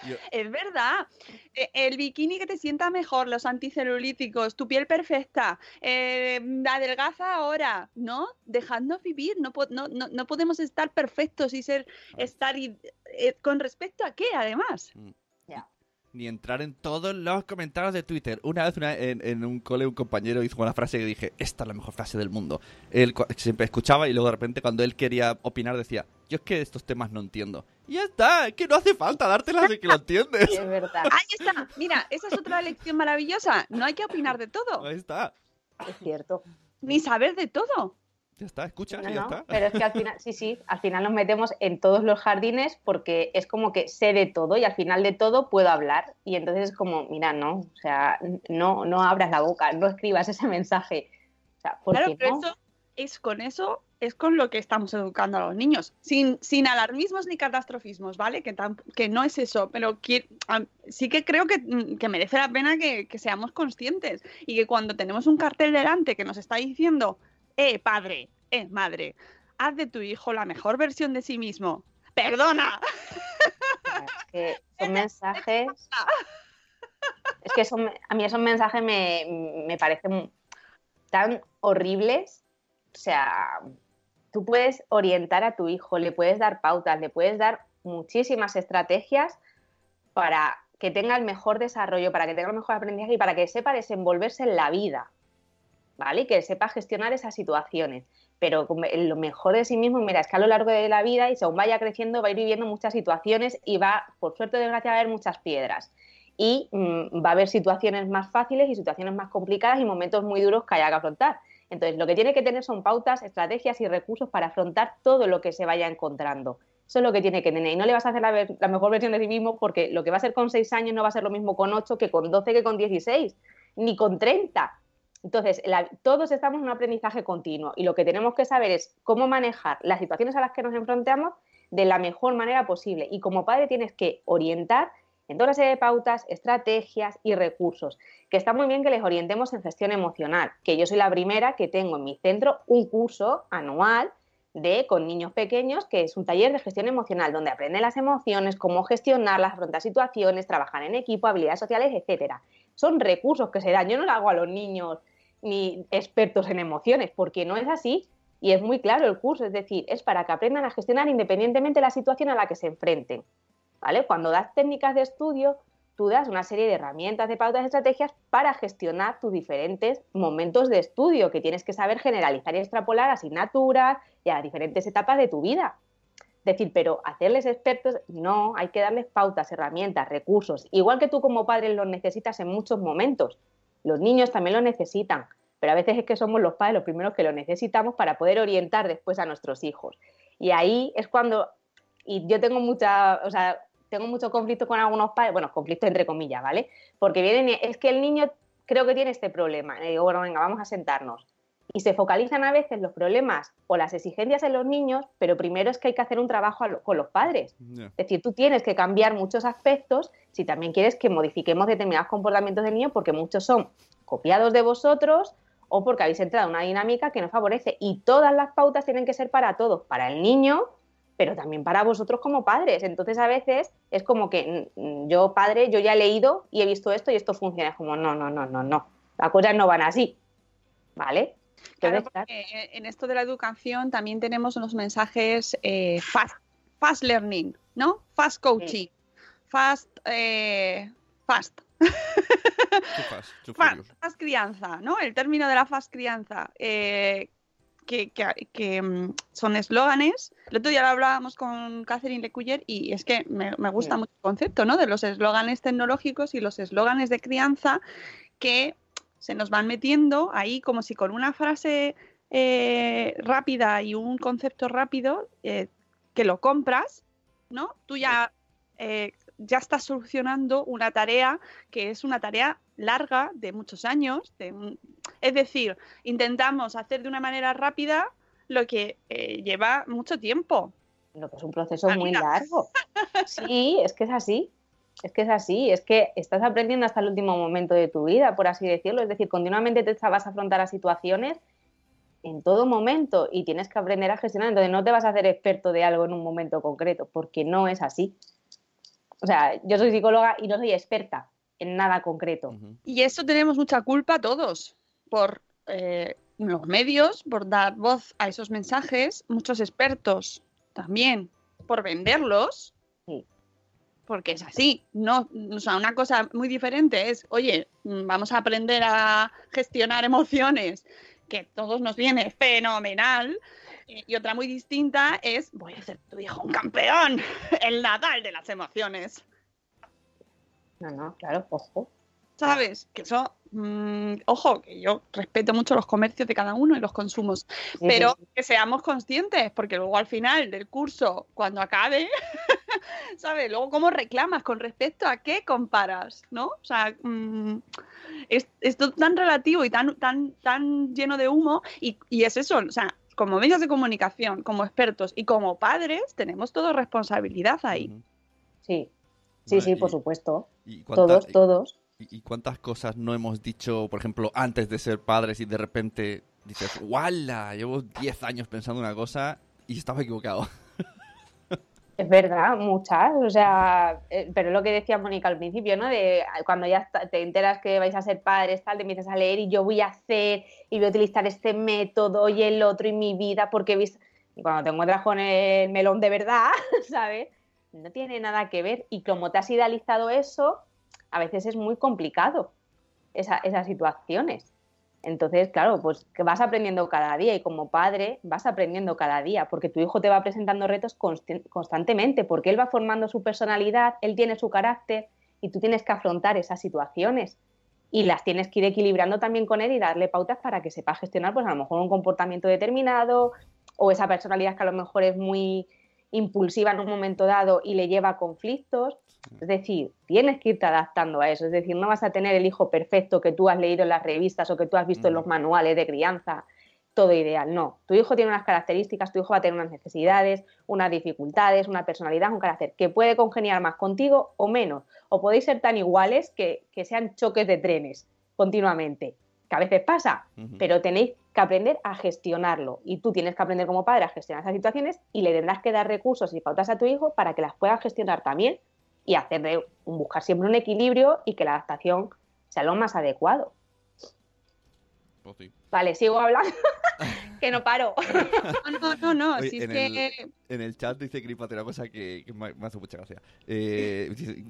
Yo...
Es verdad. E, El bikini que te sienta mejor, los anticelulíticos, tu piel perfecta, eh, adelgaza ahora, ¿no? Dejadnos vivir. No, no, no, no podemos estar perfectos y ser, estar. Y, eh, ¿Con respecto a qué, además?
Mm ni entrar en todos los comentarios de Twitter. Una vez una, en, en, un cole un compañero hizo una frase que dije, esta es la mejor frase del mundo. Él siempre escuchaba y luego de repente cuando él quería opinar decía, yo es que estos temas no entiendo. Y ya está, es que no hace falta dártelas de que lo entiendes.
Sí, es verdad.
Ahí está, mira, esa es otra lección maravillosa. No hay que opinar de todo.
Ahí está.
Es cierto.
Ni saber de todo.
Ya está, escucha,
no,
ya
no,
está.
Pero es que al final, sí, sí, al final nos metemos en todos los jardines porque es como que sé de todo y al final de todo puedo hablar. Y entonces es como, mira, no, o sea, no, no abras la boca, no escribas ese mensaje. O sea, ¿por
claro,
qué
pero
no?
eso es con eso es con lo que estamos educando a los niños, sin, sin alarmismos ni catastrofismos, ¿vale? Que, tan, que no es eso, pero que, um, sí que creo que, mm, que merece la pena que, que seamos conscientes y que cuando tenemos un cartel delante que nos está diciendo eh, padre, eh, madre, haz de tu hijo la mejor versión de sí mismo. ¡Perdona!
Es que son mensajes. Es que son, a mí esos mensajes me, me parecen tan horribles. O sea, tú puedes orientar a tu hijo, le puedes dar pautas, le puedes dar muchísimas estrategias para que tenga el mejor desarrollo, para que tenga el mejor aprendizaje y para que sepa desenvolverse en la vida, ¿vale? Y que sepa gestionar esas situaciones. Pero lo mejor de sí mismo, mira, es que a lo largo de la vida y según vaya creciendo va a ir viviendo muchas situaciones y va, por suerte o desgracia, a haber muchas piedras. Y mm, va a haber situaciones más fáciles y situaciones más complicadas y momentos muy duros que haya que afrontar. Entonces, lo que tiene que tener son pautas, estrategias y recursos para afrontar todo lo que se vaya encontrando. Eso es lo que tiene que tener. Y no le vas a hacer la, la mejor versión de sí mismo porque lo que va a ser con 6 años no va a ser lo mismo con 8 que con 12 que con 16, ni con 30. Entonces, todos estamos en un aprendizaje continuo y lo que tenemos que saber es cómo manejar las situaciones a las que nos enfrentamos de la mejor manera posible. Y como padre tienes que orientar en toda una serie de pautas, estrategias y recursos. Que está muy bien que les orientemos en gestión emocional, que yo soy la primera que tengo en mi centro un curso anual de con niños pequeños, que es un taller de gestión emocional, donde aprenden las emociones, cómo gestionarlas, afrontar situaciones, trabajar en equipo, habilidades sociales, etcétera. Son recursos que se dan. Yo no lo hago a los niños ni expertos en emociones, porque no es así. Y es muy claro el curso, es decir, es para que aprendan a gestionar independientemente de la situación a la que se enfrenten. ¿Vale? Cuando das técnicas de estudio, tú das una serie de herramientas, de pautas, de estrategias para gestionar tus diferentes momentos de estudio, que tienes que saber generalizar y extrapolar a asignaturas y a diferentes etapas de tu vida. Es decir, pero hacerles expertos, no, hay que darles pautas, herramientas, recursos. Igual que tú como padre los necesitas en muchos momentos. Los niños también lo necesitan, pero a veces es que somos los padres los primeros que lo necesitamos para poder orientar después a nuestros hijos. Y ahí es cuando, y yo tengo mucha, o sea, tengo mucho conflicto con algunos padres, bueno, conflicto entre comillas, ¿vale? Porque vienen, es que el niño creo que tiene este problema. Y digo, bueno, venga, vamos a sentarnos. Y se focalizan a veces los problemas o las exigencias en los niños, pero primero es que hay que hacer un trabajo lo- con los padres. Es decir, tú tienes que cambiar muchos aspectos si también quieres que modifiquemos determinados comportamientos del niño, porque muchos son copiados de vosotros o porque habéis entrado en una dinámica que no favorece. Y todas las pautas tienen que ser para todos, para el niño, pero también para vosotros como padres. Entonces a veces es como que mm, yo, padre, yo ya he leído y he visto esto y esto funciona. Es como, no, no, no, no, no. Las cosas no van así. ¿Vale?
Claro, porque en esto de la educación también tenemos unos mensajes eh, fast, fast learning, ¿no? Fast coaching, fast, eh, fast,
Too fast, too
fast, crianza, ¿no? El término de la fast crianza, eh, que, que- que, mm, son eslóganes. El otro día lo hablábamos con Catherine Lecuyer y es que me, me gusta mucho el concepto, ¿no? De los eslóganes tecnológicos y los eslóganes de crianza que se nos van metiendo ahí como si con una frase eh, rápida y un concepto rápido eh, que lo compras, ¿no? Tú ya, eh, ya estás solucionando una tarea que es una tarea larga de muchos años. de es decir, intentamos hacer de una manera rápida lo que lleva mucho tiempo.
lo que es un proceso
Ah,
muy largo. Sí, es que es así. Es que es así, es que estás aprendiendo hasta el último momento de tu vida, por así decirlo. Es decir, continuamente te vas a afrontar a situaciones en todo momento y tienes que aprender a gestionar. Entonces no te vas a hacer experto de algo en un momento concreto, porque no es así. O sea, yo soy psicóloga y no soy experta en nada concreto.
Y eso tenemos mucha culpa todos por eh, los medios, por dar voz a esos mensajes, muchos expertos también por venderlos. Porque es así, no, o sea, una cosa muy diferente es, oye, mm, vamos a aprender a gestionar emociones, que todos nos viene fenomenal, eh, y otra muy distinta es, voy a hacer tu hijo un campeón, el Nadal de las emociones.
No, no, claro, ojo.
¿Sabes? Que eso, mm, ojo, que yo respeto mucho los comercios de cada uno y los consumos,
Sí,
pero
sí,
que seamos conscientes, porque luego al final del curso, cuando acabe, ¿sabes? Luego cómo reclamas con respecto a qué comparas, ¿no? O sea, mm, es, es todo tan relativo y tan, tan, tan lleno de humo y, y es eso, o sea, como medios de comunicación, como expertos y como padres, tenemos toda responsabilidad ahí.
Sí, sí,
Vale,
sí, por supuesto.
¿Y, cuánta-
Todos, todos.
y- y cuántas cosas no hemos dicho, por ejemplo, antes de ser padres y de repente dices, ¡wala! Llevo 10 años pensando una cosa y estaba equivocado.
Es verdad, muchas, o sea, eh, pero lo que decía Mónica al principio, ¿no? De ah, cuando ya te enteras que vais a ser padres, tal, te empiezas a leer y yo voy a hacer y voy a utilizar este método y el otro y mi vida porque. Y cuando te encuentras con el melón de verdad, ¿sabes? no tiene nada que ver. Y como te has idealizado eso, a veces es muy complicado esa- esas situaciones. Entonces, claro, pues que vas aprendiendo cada día y como padre vas aprendiendo cada día porque tu hijo te va presentando retos const- constantemente porque él va formando su personalidad, él tiene su carácter y tú tienes que afrontar esas situaciones y las tienes que ir equilibrando también con él y darle pautas para que sepa gestionar pues a lo mejor un comportamiento determinado o esa personalidad que a lo mejor es muy impulsiva en un momento dado y le lleva a conflictos. Es decir, tienes que irte adaptando a eso. Es decir, no vas a tener el hijo perfecto que tú has leído en las revistas o que tú has visto en los manuales de crianza, todo ideal. No, tu hijo tiene unas características, tu hijo va a tener unas necesidades, unas dificultades, una personalidad, un carácter que puede congeniar más contigo o menos. O podéis ser tan iguales que, que sean choques de trenes continuamente, que a veces pasa, pero tenéis que aprender a gestionarlo. Y tú tienes que aprender como padre a gestionar esas situaciones y le tendrás que dar recursos y pautas a tu hijo para que las pueda gestionar también y hacerle un- buscar siempre un equilibrio y que la adaptación sea lo más adecuado.
Pues sí.
Vale, sigo hablando, que no paro.
No, no, no, no,
Oye,
si es
en,
que...
el, en el chat dice Gripate una cosa que, que me, me hace mucha gracia. Eh, dice-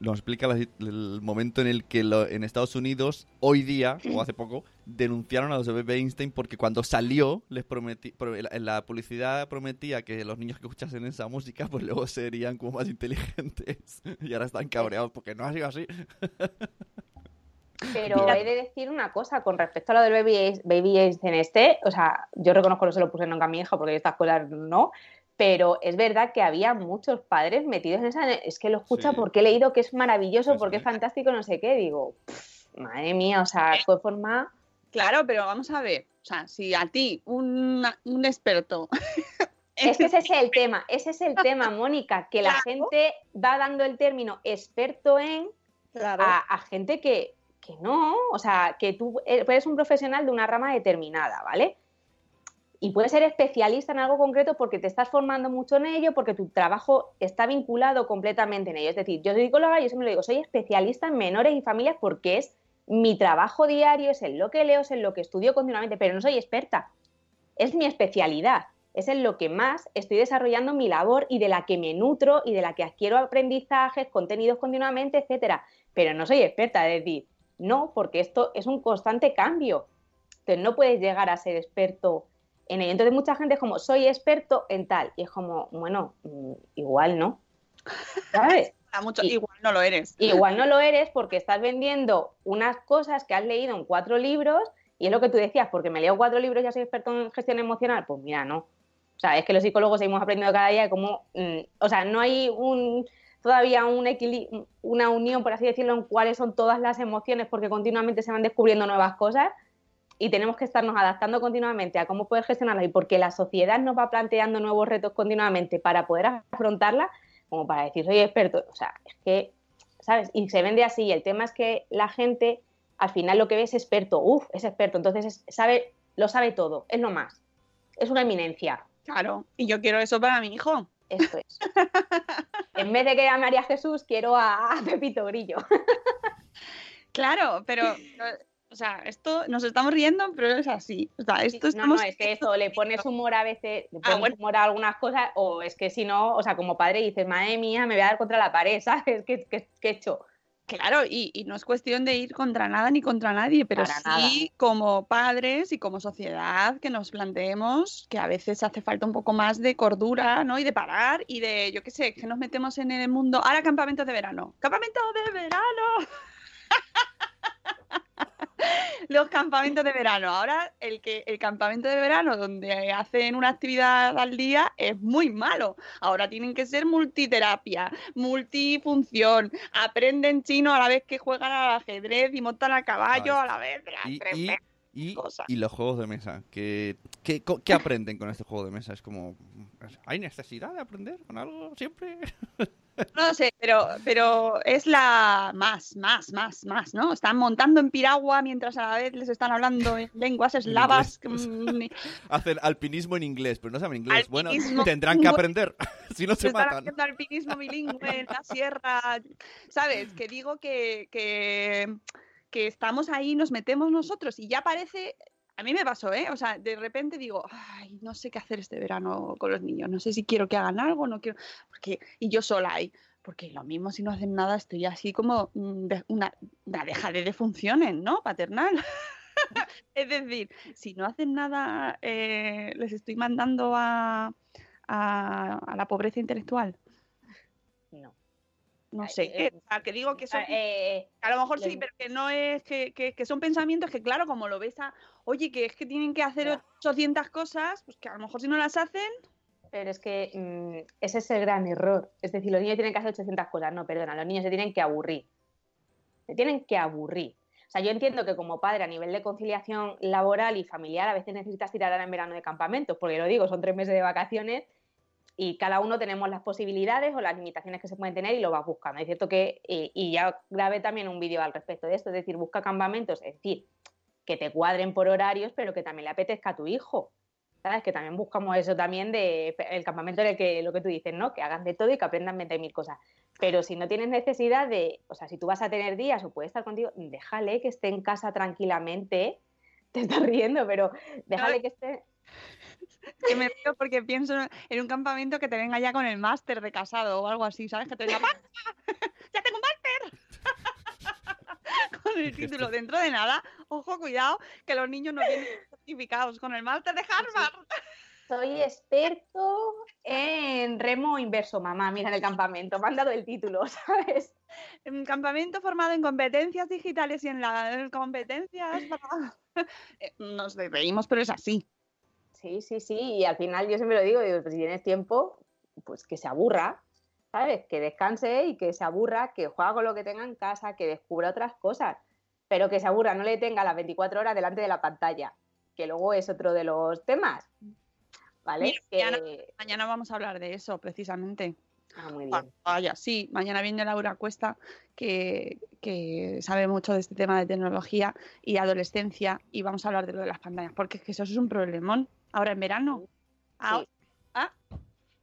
nos explica la- el momento en el que lo- en Estados Unidos, hoy día, o hace poco, denunciaron a los de Bebe Einstein porque cuando salió, les prometí, pro- en la- en la publicidad prometía que los niños que escuchasen esa música, pues luego serían como más inteligentes. Y ahora están cabreados porque no ha sido así.
Pero he de decir una cosa con respecto a lo del baby, Ace- baby Einstein este, o sea, yo reconozco que no se lo puse nunca a mi hija porque estas cosas no, pero es verdad que había muchos padres metidos en esa, es que lo escucha
Sí.
porque he leído que es maravilloso, porque
sí.
es fantástico, no sé qué, digo, pff, madre mía, o sea, fue forma...
Claro, pero vamos a ver. O sea, si a ti, un, un experto.
Es que ese es el tema, ese es el tema, Mónica, que la
Claro.
gente va dando el término experto en
Claro.
a, a gente que, que no, o sea, que tú eres un profesional de una rama determinada, ¿vale? Y puedes ser especialista en algo concreto porque te estás formando mucho en ello, porque tu trabajo está vinculado completamente en ello. Es decir, yo soy psicóloga yo siempre lo digo, soy especialista en menores y familias porque es mi trabajo diario, es en lo que leo, es en lo que estudio continuamente, pero no soy experta. Es mi especialidad, es en lo que más estoy desarrollando mi labor y de la que me nutro y de la que adquiero aprendizajes, contenidos continuamente, etcétera. Pero no soy experta, es decir, no, porque esto es un constante cambio. Entonces no puedes llegar a ser experto en ello. Entonces mucha gente es como, soy experto en tal. Y es como, bueno, mm, igual no. ¿Sabes?
A mucho-
y-
igual no lo eres.
Igual no lo eres porque estás vendiendo unas cosas que has leído en cuatro libros y es lo que tú decías, porque me leo cuatro libros y ya soy experto en gestión emocional. Pues mira, no. O sea, es que los psicólogos seguimos aprendiendo cada día de cómo, mm, o sea, no hay un todavía un una unión, por así decirlo, en cuáles son todas las emociones, porque continuamente se van descubriendo nuevas cosas y tenemos que estarnos adaptando continuamente a cómo poder gestionarlas y porque la sociedad nos va planteando nuevos retos continuamente para poder afrontarlas, como para decir soy experto. O sea, es que, ¿sabes? Y se vende así. El tema es que la gente al final lo que ve es experto. Uf, es experto. Entonces es- sabe, lo sabe todo. Es lo más. Es una eminencia.
Claro. Y yo quiero eso para mi hijo.
Esto es. en vez de que a María Jesús, quiero a, a Pepito Grillo.
Claro, pero. O sea, esto nos estamos riendo, pero es así. O sea, esto
no,
estamos.
no, es que eso, le pones humor a veces, le
Ah,
pones
bueno.
humor a algunas cosas, o es que si no, o sea, como padre dices, madre mía, me voy a dar contra la pared, ¿sabes? ¿Qué, qué, qué he hecho?
Claro, y, y no es cuestión de ir contra nada ni contra nadie, pero
Para
sí como padres y como sociedad que nos planteemos que a veces hace falta un poco más de cordura, ¿no? Y de parar y de, yo qué sé, que nos metemos en el mundo. Ahora campamentos de verano. ¡Campamentos de verano! Los campamentos de verano. Ahora el que el campamento de verano donde hacen una actividad al día es muy malo. Ahora tienen que ser multiterapia, multifunción, aprenden chino a la vez que juegan al ajedrez y montan a caballo a la vez.
Y, y. y, los juegos de mesa. ¿Qué, qué, qué aprenden con este juego de mesa? Es como... ¿Hay necesidad de aprender con algo siempre?
No lo sé, pero, pero es la más, más, más, más, ¿no? Están montando en piragua mientras a la vez les están hablando en lenguas eslavas. mm,
Hacen alpinismo en inglés, pero no saben inglés. Bueno, tendrán que aprender, si no se
están
matan.
haciendo alpinismo bilingüe en la sierra. ¿Sabes? Que digo que, que, que estamos ahí, nos metemos nosotros y ya parece. A mí me pasó, ¿eh? O sea, de repente digo, ay, no sé qué hacer este verano con los niños, no sé si quiero que hagan algo, no quiero, porque, y yo sola ahí, porque lo mismo si no hacen nada estoy así como mm, una, una dejadez de funciones, ¿no? Paternal. es decir, si no hacen nada, eh, les estoy mandando a, a la pobreza intelectual.
No. Ay,
sé,
eh,
¿qué? O sea, que digo que son...
Ah, eh,
A lo mejor sí, pero que no es que, que- que son pensamientos que, claro, como lo ves a, oye, que es que tienen que hacer
Ya.
800 cosas, pues que a lo mejor si no las hacen,
Pero es que mm, ese es el gran error. Es decir, los niños tienen que hacer 800 cosas. No, perdona, los niños se tienen que aburrir. Se tienen que aburrir. O sea, yo entiendo que como padre a nivel de conciliación laboral y familiar a veces necesitas tirar ahora en verano de campamentos, porque lo digo, son tres meses de vacaciones y cada uno tenemos las posibilidades o las limitaciones que se pueden tener y lo vas buscando. Es cierto que, y, y ya grabé también un vídeo al respecto de esto, es decir, busca campamentos, es decir, que te cuadren por horarios, pero que también le apetezca a tu hijo. ¿Sabes? Que también buscamos eso también de el campamento en el que lo que tú dices, ¿no? Que hagan de todo y que aprendan 20.000 cosas. Pero si no tienes necesidad de, o sea, si tú vas a tener días o puede estar contigo, déjale que esté en casa tranquilamente. Te estás riendo, pero déjale que esté.
Que me río porque pienso en un campamento que te venga ya con el máster de casado o algo así, ¿sabes? Que te venga. ¡Ya tengo un máster! con el título dentro de nada, ojo, cuidado, que los niños no vienen certificados con el máster de Harvard.
Soy experto en remo inverso, mamá. Mira en el campamento, me han dado el título, ¿sabes?
Un campamento formado en competencias digitales y en las competencias para... Eh, Nos reímos, pero es así.
Sí, sí, sí. Y al final yo siempre lo digo, digo, pues si tienes tiempo, pues que se aburra, ¿sabes? Que descanse y que se aburra, que juega con lo que tenga en casa, que descubra otras cosas, pero que se aburra, no le tenga las 24 horas delante de la pantalla, que luego es otro de los temas, ¿vale?
Mira,
Que-
Mañana vamos a hablar de eso, precisamente.
Ah, muy bien.
Vaya, sí, mañana viene Laura Cuesta, que, que sabe mucho de este tema de tecnología y adolescencia, y vamos a hablar de lo de las pantallas, porque es que eso es un problemón. Ahora en verano. Ah, ah,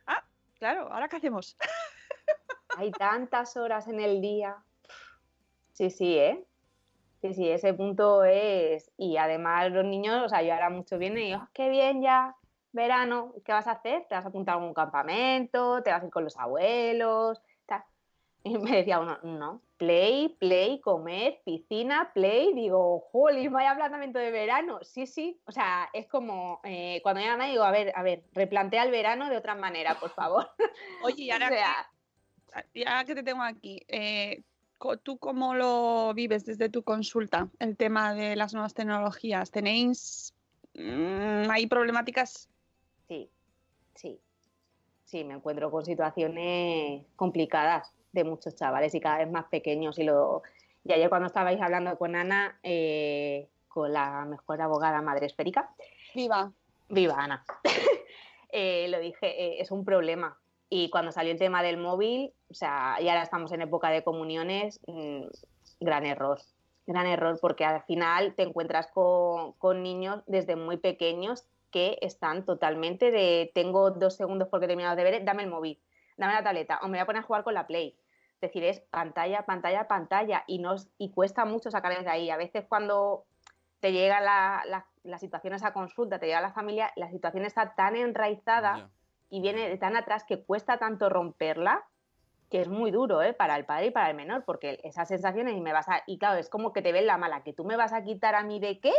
ah, claro, ¿ahora qué hacemos?
Hay tantas horas en el día. Sí, sí, ¿eh? Sí, sí, ese punto es. Y además los niños, o sea, yo ahora mucho vienen y, oh, qué bien ya, verano, ¿qué vas a hacer? ¿Te vas a apuntar a algún campamento? ¿Te vas a ir con los abuelos? tal? Y me decía uno, no, play, play, comer, piscina, play. Digo, jolly, vaya planteamiento de verano. Sí, sí, o sea, es como eh, cuando llegan ahí, digo, a ver, a ver, replantea el verano de otra manera, por favor.
Oye, y ahora
O sea,
que, te tengo aquí, eh, ¿tú cómo lo vives desde tu consulta? El tema de las nuevas tecnologías. ¿Tenéis mm, hay problemáticas?
Sí, sí, sí, me encuentro con situaciones complicadas de muchos chavales y cada vez más pequeños. Y, lo, y ayer cuando estabais hablando con Ana, eh, con la mejor abogada madre esférica,
Viva.
viva Ana, eh, lo dije, eh, es un problema. Y cuando salió el tema del móvil, o sea, y ahora estamos en época de comuniones, mm, gran error, gran error, porque al final te encuentras con, con niños desde muy pequeños que están totalmente de tengo dos segundos porque he terminado de ver, dame el móvil, dame la tableta, o me voy a poner a jugar con la Play. Es decir, es pantalla, pantalla, pantalla, y, nos, y cuesta mucho sacarles de ahí. A veces cuando te llega la, la, la situación a esa consulta, te llega la familia, la situación está tan enraizada y viene de tan atrás que cuesta tanto romperla que es muy duro ¿eh? para el padre y para el menor, porque esas sensaciones y me vas a... Y claro, es como que te ven la mala, que tú me vas a quitar a mí de qué,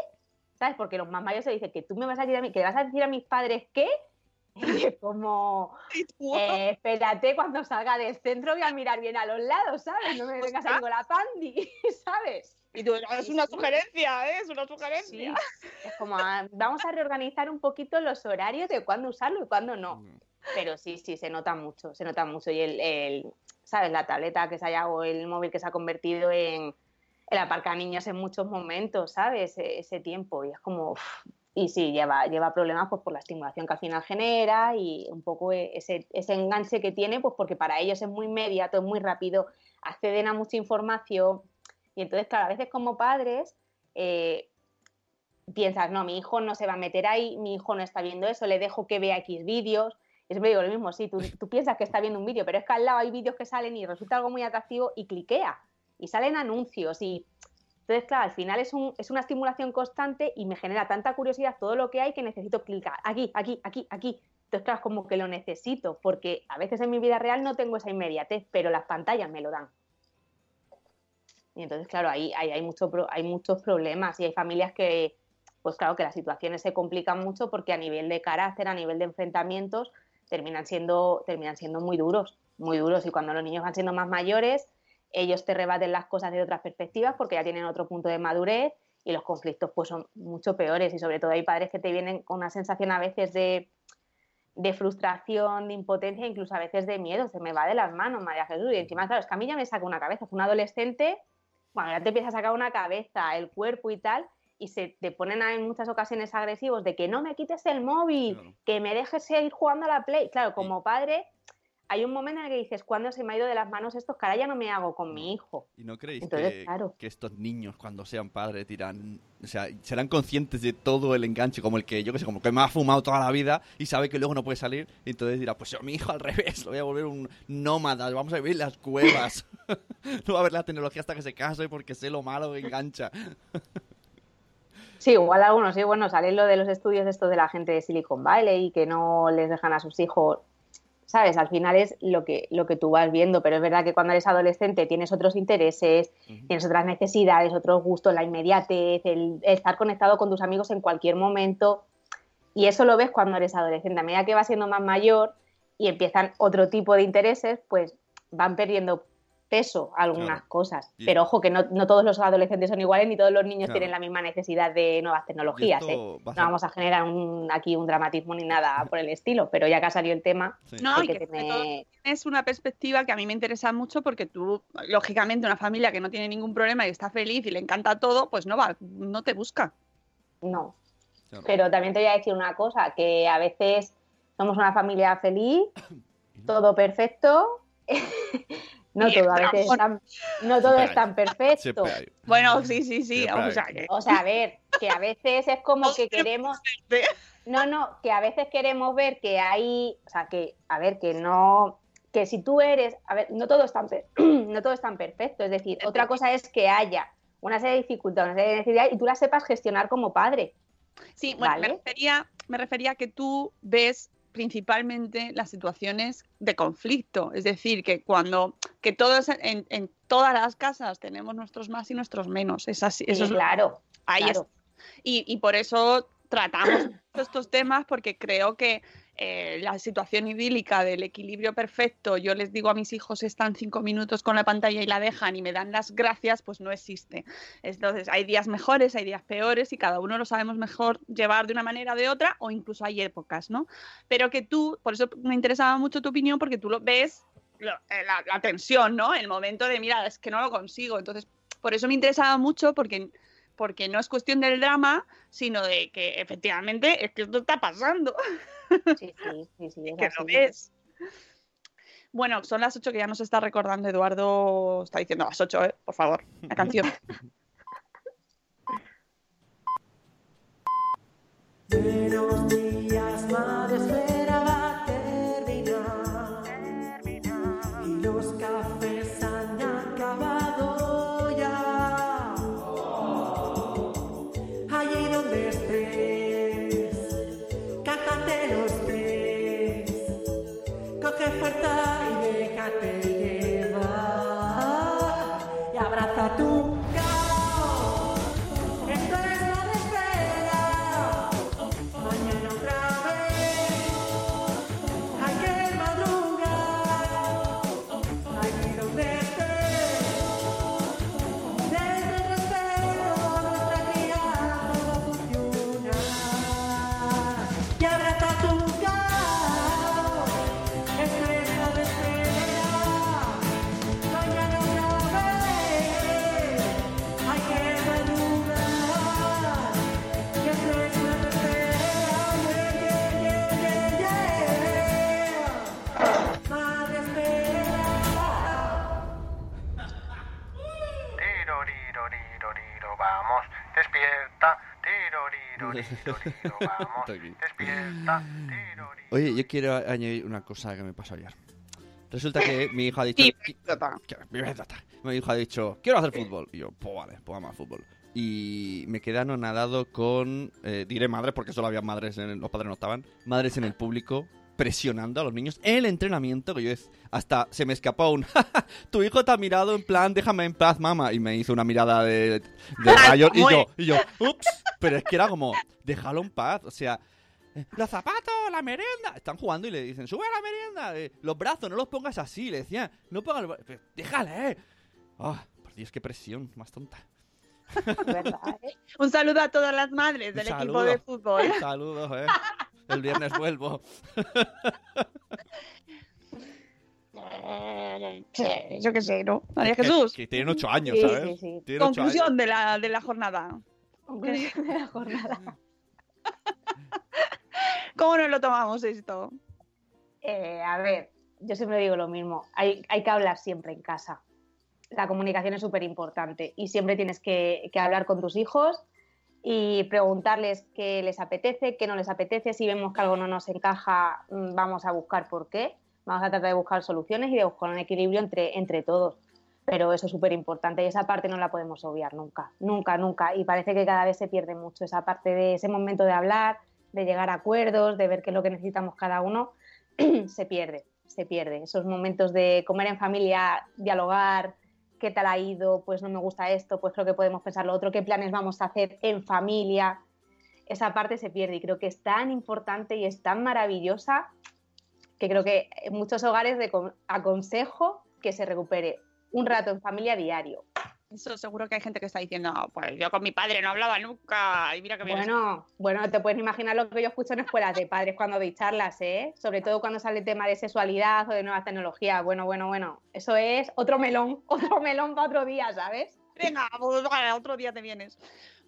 ¿sabes? Porque los más mayores se dicen que tú me vas a quitar a mí, que le vas a decir a mis padres qué, como... eh, espérate, cuando salga del centro voy a mirar bien a los lados, ¿sabes? No me vengas ahí con la pandi, ¿sabes?
Y tú, es una sugerencia, ¿eh? es una sugerencia.
Sí, es como, ah, vamos a reorganizar un poquito los horarios de cuándo usarlo y cuándo no. Pero sí, sí, se nota mucho, se nota mucho. Y el, el, ¿sabes? La tableta que se haya o el móvil que se ha convertido en el aparcaniños en muchos momentos, ¿sabes? Ese, ese tiempo. Y es como, uf, y sí, lleva, lleva problemas pues por la estimulación que al final genera y un poco ese, ese enganche que tiene, pues porque para ellos es muy inmediato, es muy rápido, acceden a mucha información. Y entonces, claro, a veces como padres eh, piensas, no, mi hijo no se va a meter ahí, mi hijo no está viendo eso, le dejo que vea X vídeos. Y siempre digo lo mismo, sí, tú, tú piensas que está viendo un vídeo, pero es que al lado hay vídeos que salen y resulta algo muy atractivo y cliquea. Y salen anuncios y, Entonces, claro, al final es, un, es una estimulación constante y me genera tanta curiosidad todo lo que hay que necesito clicar aquí, aquí, aquí, aquí. Entonces, claro, como que lo necesito, porque a veces en mi vida real no tengo esa inmediatez, pero las pantallas me lo dan. Y entonces, claro, ahí, hay, mucho, hay muchos problemas y hay familias que, pues claro, que las situaciones se complican mucho porque a nivel de carácter, a nivel de enfrentamientos, terminan siendo, terminan siendo muy duros, muy duros. Y cuando los niños van siendo más mayores, ellos te rebaten las cosas de otras perspectivas porque ya tienen otro punto de madurez y los conflictos pues son mucho peores. Y sobre todo hay padres que te vienen con una sensación a veces de, de frustración, de impotencia, incluso a veces de miedo, se me va de las manos, María Jesús, y encima, claro, es que a mí ya me saca una cabeza, es un adolescente, bueno, ya te empieza a sacar una cabeza, el cuerpo y tal, y se te ponen en muchas ocasiones agresivos de que no me quites el móvil,
Claro.
que me dejes seguir jugando a la Play. Claro, como padre, hay un momento en el que dices, ¿cuándo se me ha ido de las manos esto? Ahora ya no me hago con mi hijo.
¿Y no creéis
Entonces,
que,
claro.
que estos niños, cuando sean padres, dirán. O sea, serán conscientes de todo el enganche, como el que, yo que sé, como que me ha fumado toda la vida y sabe que luego no puede salir? Y entonces dirá, pues yo, mi hijo al revés, lo voy a volver un nómada, vamos a vivir en las cuevas. no va a ver la tecnología hasta que se case porque sé lo malo que engancha.
Sí, igual algunos, sí, bueno, sale lo de los estudios estos de la gente de Silicon Valley y que no les dejan a sus hijos, ¿sabes? Al final es lo que, lo que tú vas viendo, pero es verdad que cuando eres adolescente tienes otros intereses, tienes otras necesidades, otros gustos, la inmediatez, el, el estar conectado con tus amigos en cualquier momento, y eso lo ves cuando eres adolescente. A medida que vas siendo más mayor y empiezan otro tipo de intereses, pues van perdiendo peso algunas
Claro.
cosas.
Y-
Pero ojo, que no, no todos los adolescentes son iguales ni todos los niños
Claro.
tienen la misma necesidad de nuevas tecnologías. ¿eh?
va a
No vamos a generar un- aquí un dramatismo ni nada por el estilo, pero ya que ha salido el tema,
Sí.
No,
hay
y
que
todo tienes una perspectiva que a mí me interesa mucho porque tú, lógicamente, una familia que no tiene ningún problema y está feliz y le encanta todo, pues no va, no te busca.
no.
Claro.
Pero también te voy a decir una cosa, que a veces somos una familia feliz, todo perfecto. no todo, a
el
veces es
drama.
tan- no todo es tan perfecto.
Bueno, sí, sí, sí. O sea, que-
O sea, a ver, que a veces es como que queremos, no, no, que a veces queremos ver que hay, o sea, que, a ver, que no, que si tú eres, a ver, no todo es tan, per- no todo es tan perfecto, es decir, otra cosa es que haya una serie de dificultades, una serie de necesidades y tú las sepas gestionar como padre.
Sí, bueno, me, refería, me refería a que tú ves principalmente las situaciones de conflicto, es decir, que cuando que todos en, en todas las casas tenemos nuestros más y nuestros menos, es así, eso
Sí,
es
claro,
ahí
claro.
Y, y por eso tratamos estos temas porque creo que eh, la situación idílica del equilibrio perfecto, yo les digo a mis hijos están cinco minutos con la pantalla y la dejan y me dan las gracias, pues no existe. Entonces hay días mejores, hay días peores y cada uno lo sabemos mejor llevar de una manera o de otra o incluso hay épocas, ¿no? Pero que tú, por eso me interesaba mucho tu opinión porque tú lo ves lo- eh, la, la tensión, ¿no? El momento de, mira, es que no lo consigo. Entonces, por eso me interesaba mucho porque porque no es cuestión del drama, sino de que efectivamente es que esto está pasando,
Sí, sí, sí, sí, es
que lo ves. Bueno, son las 8 que ya nos está recordando Eduardo, está diciendo las 8, ¿eh? por favor, la canción.
Buenos días, madre
Vamos, despierta.
Oye, yo quiero añadir una cosa que me pasó ayer. Resulta que mi hijo ha dicho...
Sí,
"Qui- que- mi anécdota". Mi hijo ha dicho, quiero hacer fútbol. Y yo, pues vale, pues vamos a fútbol. Y me quedé anonadado con, eh, diré madres, porque solo había madres, en el- los padres no estaban, madres en el público presionando a los niños en el entrenamiento, que yo es- hasta se me escapó un, "Ja, ja, tu hijo te ha mirado en plan, déjame en paz, mamá, y me hizo una mirada de, de rayo, y yo, y yo, ups, pero es que era como, déjalo en paz, o sea, eh, los zapatos, la merienda. Están jugando y le dicen, sube a la merienda. eh, los brazos, no los pongas así. Le decían, no pongas los brazos. Déjale, eh. Ah, por Dios, qué presión, más tonta.
Un saludo a todas las madres del equipo de fútbol.
Saludos, eh. El viernes vuelvo.
Yo qué sé, ¿no? María Jesús.
Que, tienen ocho años,
Sí,
¿sabes?
sí, sí.
Tienen ocho años.
Conclusión de la, de la jornada.
Conclusión de la jornada.
¿Cómo nos lo tomamos esto?
Eh, a ver, yo siempre digo lo mismo. Hay, hay que hablar siempre en casa. La comunicación es súper importante y siempre tienes que, que hablar con tus hijos y preguntarles qué les apetece, qué no les apetece. Si vemos que algo no nos encaja, mm, vamos a buscar por qué. Vamos a tratar de buscar soluciones y de buscar un equilibrio entre, entre todos. Pero eso es súper importante y esa parte no la podemos obviar nunca, nunca, nunca. Y parece que cada vez se pierde mucho esa parte de ese momento de hablar, de llegar a acuerdos, de ver qué es lo que necesitamos cada uno, se pierde, se pierde. Esos momentos de comer en familia, dialogar, qué tal ha ido, pues no me gusta esto, pues creo que podemos pensar lo otro, qué planes vamos a hacer en familia. Esa parte se pierde y creo que es tan importante y es tan maravillosa que creo que en muchos hogares aconsejo que se recupere un rato en familia diario.
Eso seguro que hay gente que está diciendo, "Ah, pues yo con mi padre no hablaba nunca. Y mira que
Bueno, bueno, te puedes imaginar lo que yo escucho en escuelas de padres cuando doy charlas, ¿eh? Sobre todo cuando sale el tema de sexualidad o de nuevas tecnologías. Bueno, bueno, bueno. Eso es otro melón, otro melón para otro día, ¿sabes?
Venga, pues, otro día te vienes.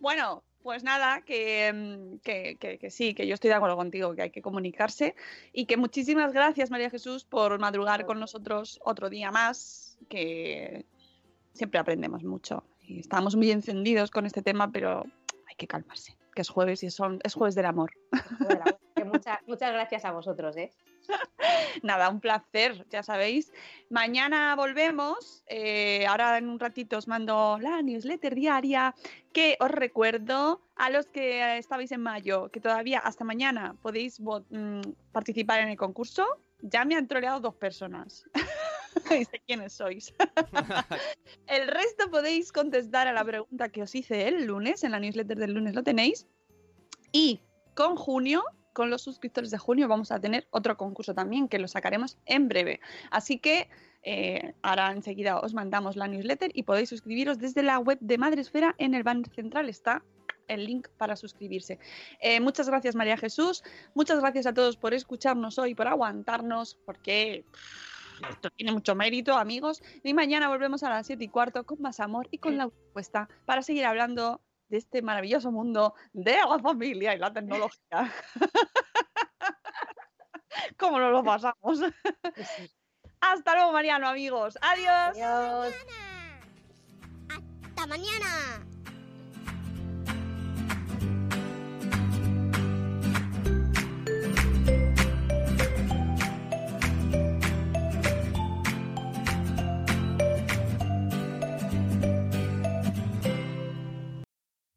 Bueno, pues nada, que, que, que- que sí, que yo estoy de acuerdo contigo, que hay que comunicarse y que muchísimas gracias, María Jesús, por madrugar con nosotros otro día más, que siempre aprendemos mucho y estamos muy encendidos con este tema, pero hay que calmarse, que es jueves y son, es jueves del amor.
Que muchas, muchas gracias a vosotros, ¿eh?
Nada, un placer, ya sabéis. Mañana volvemos. eh, ahora en un ratito os mando la newsletter diaria que os recuerdo a los que estabais en mayo, que todavía hasta mañana podéis mm, participar en el concurso. Ya me han troleado dos personas. quiénes sois. el resto podéis contestar a la pregunta que os hice el lunes, en la newsletter del lunes lo tenéis. Y con junio, con los suscriptores de junio, vamos a tener otro concurso también que lo sacaremos en breve. Así que eh, ahora enseguida os mandamos la newsletter y podéis suscribiros desde la web de Madresfera en el banner central. Está el link para suscribirse. Eh, muchas gracias María Jesús, muchas gracias a todos por escucharnos hoy, por aguantarnos, porque esto tiene mucho mérito, amigos. Y mañana volvemos a las 7 y cuarto con más amor y con la respuesta para seguir hablando de este maravilloso mundo de la familia y la tecnología. ¿Cómo nos lo pasamos? Hasta luego, Mariano, amigos. Adiós.
Adiós.
Hasta mañana.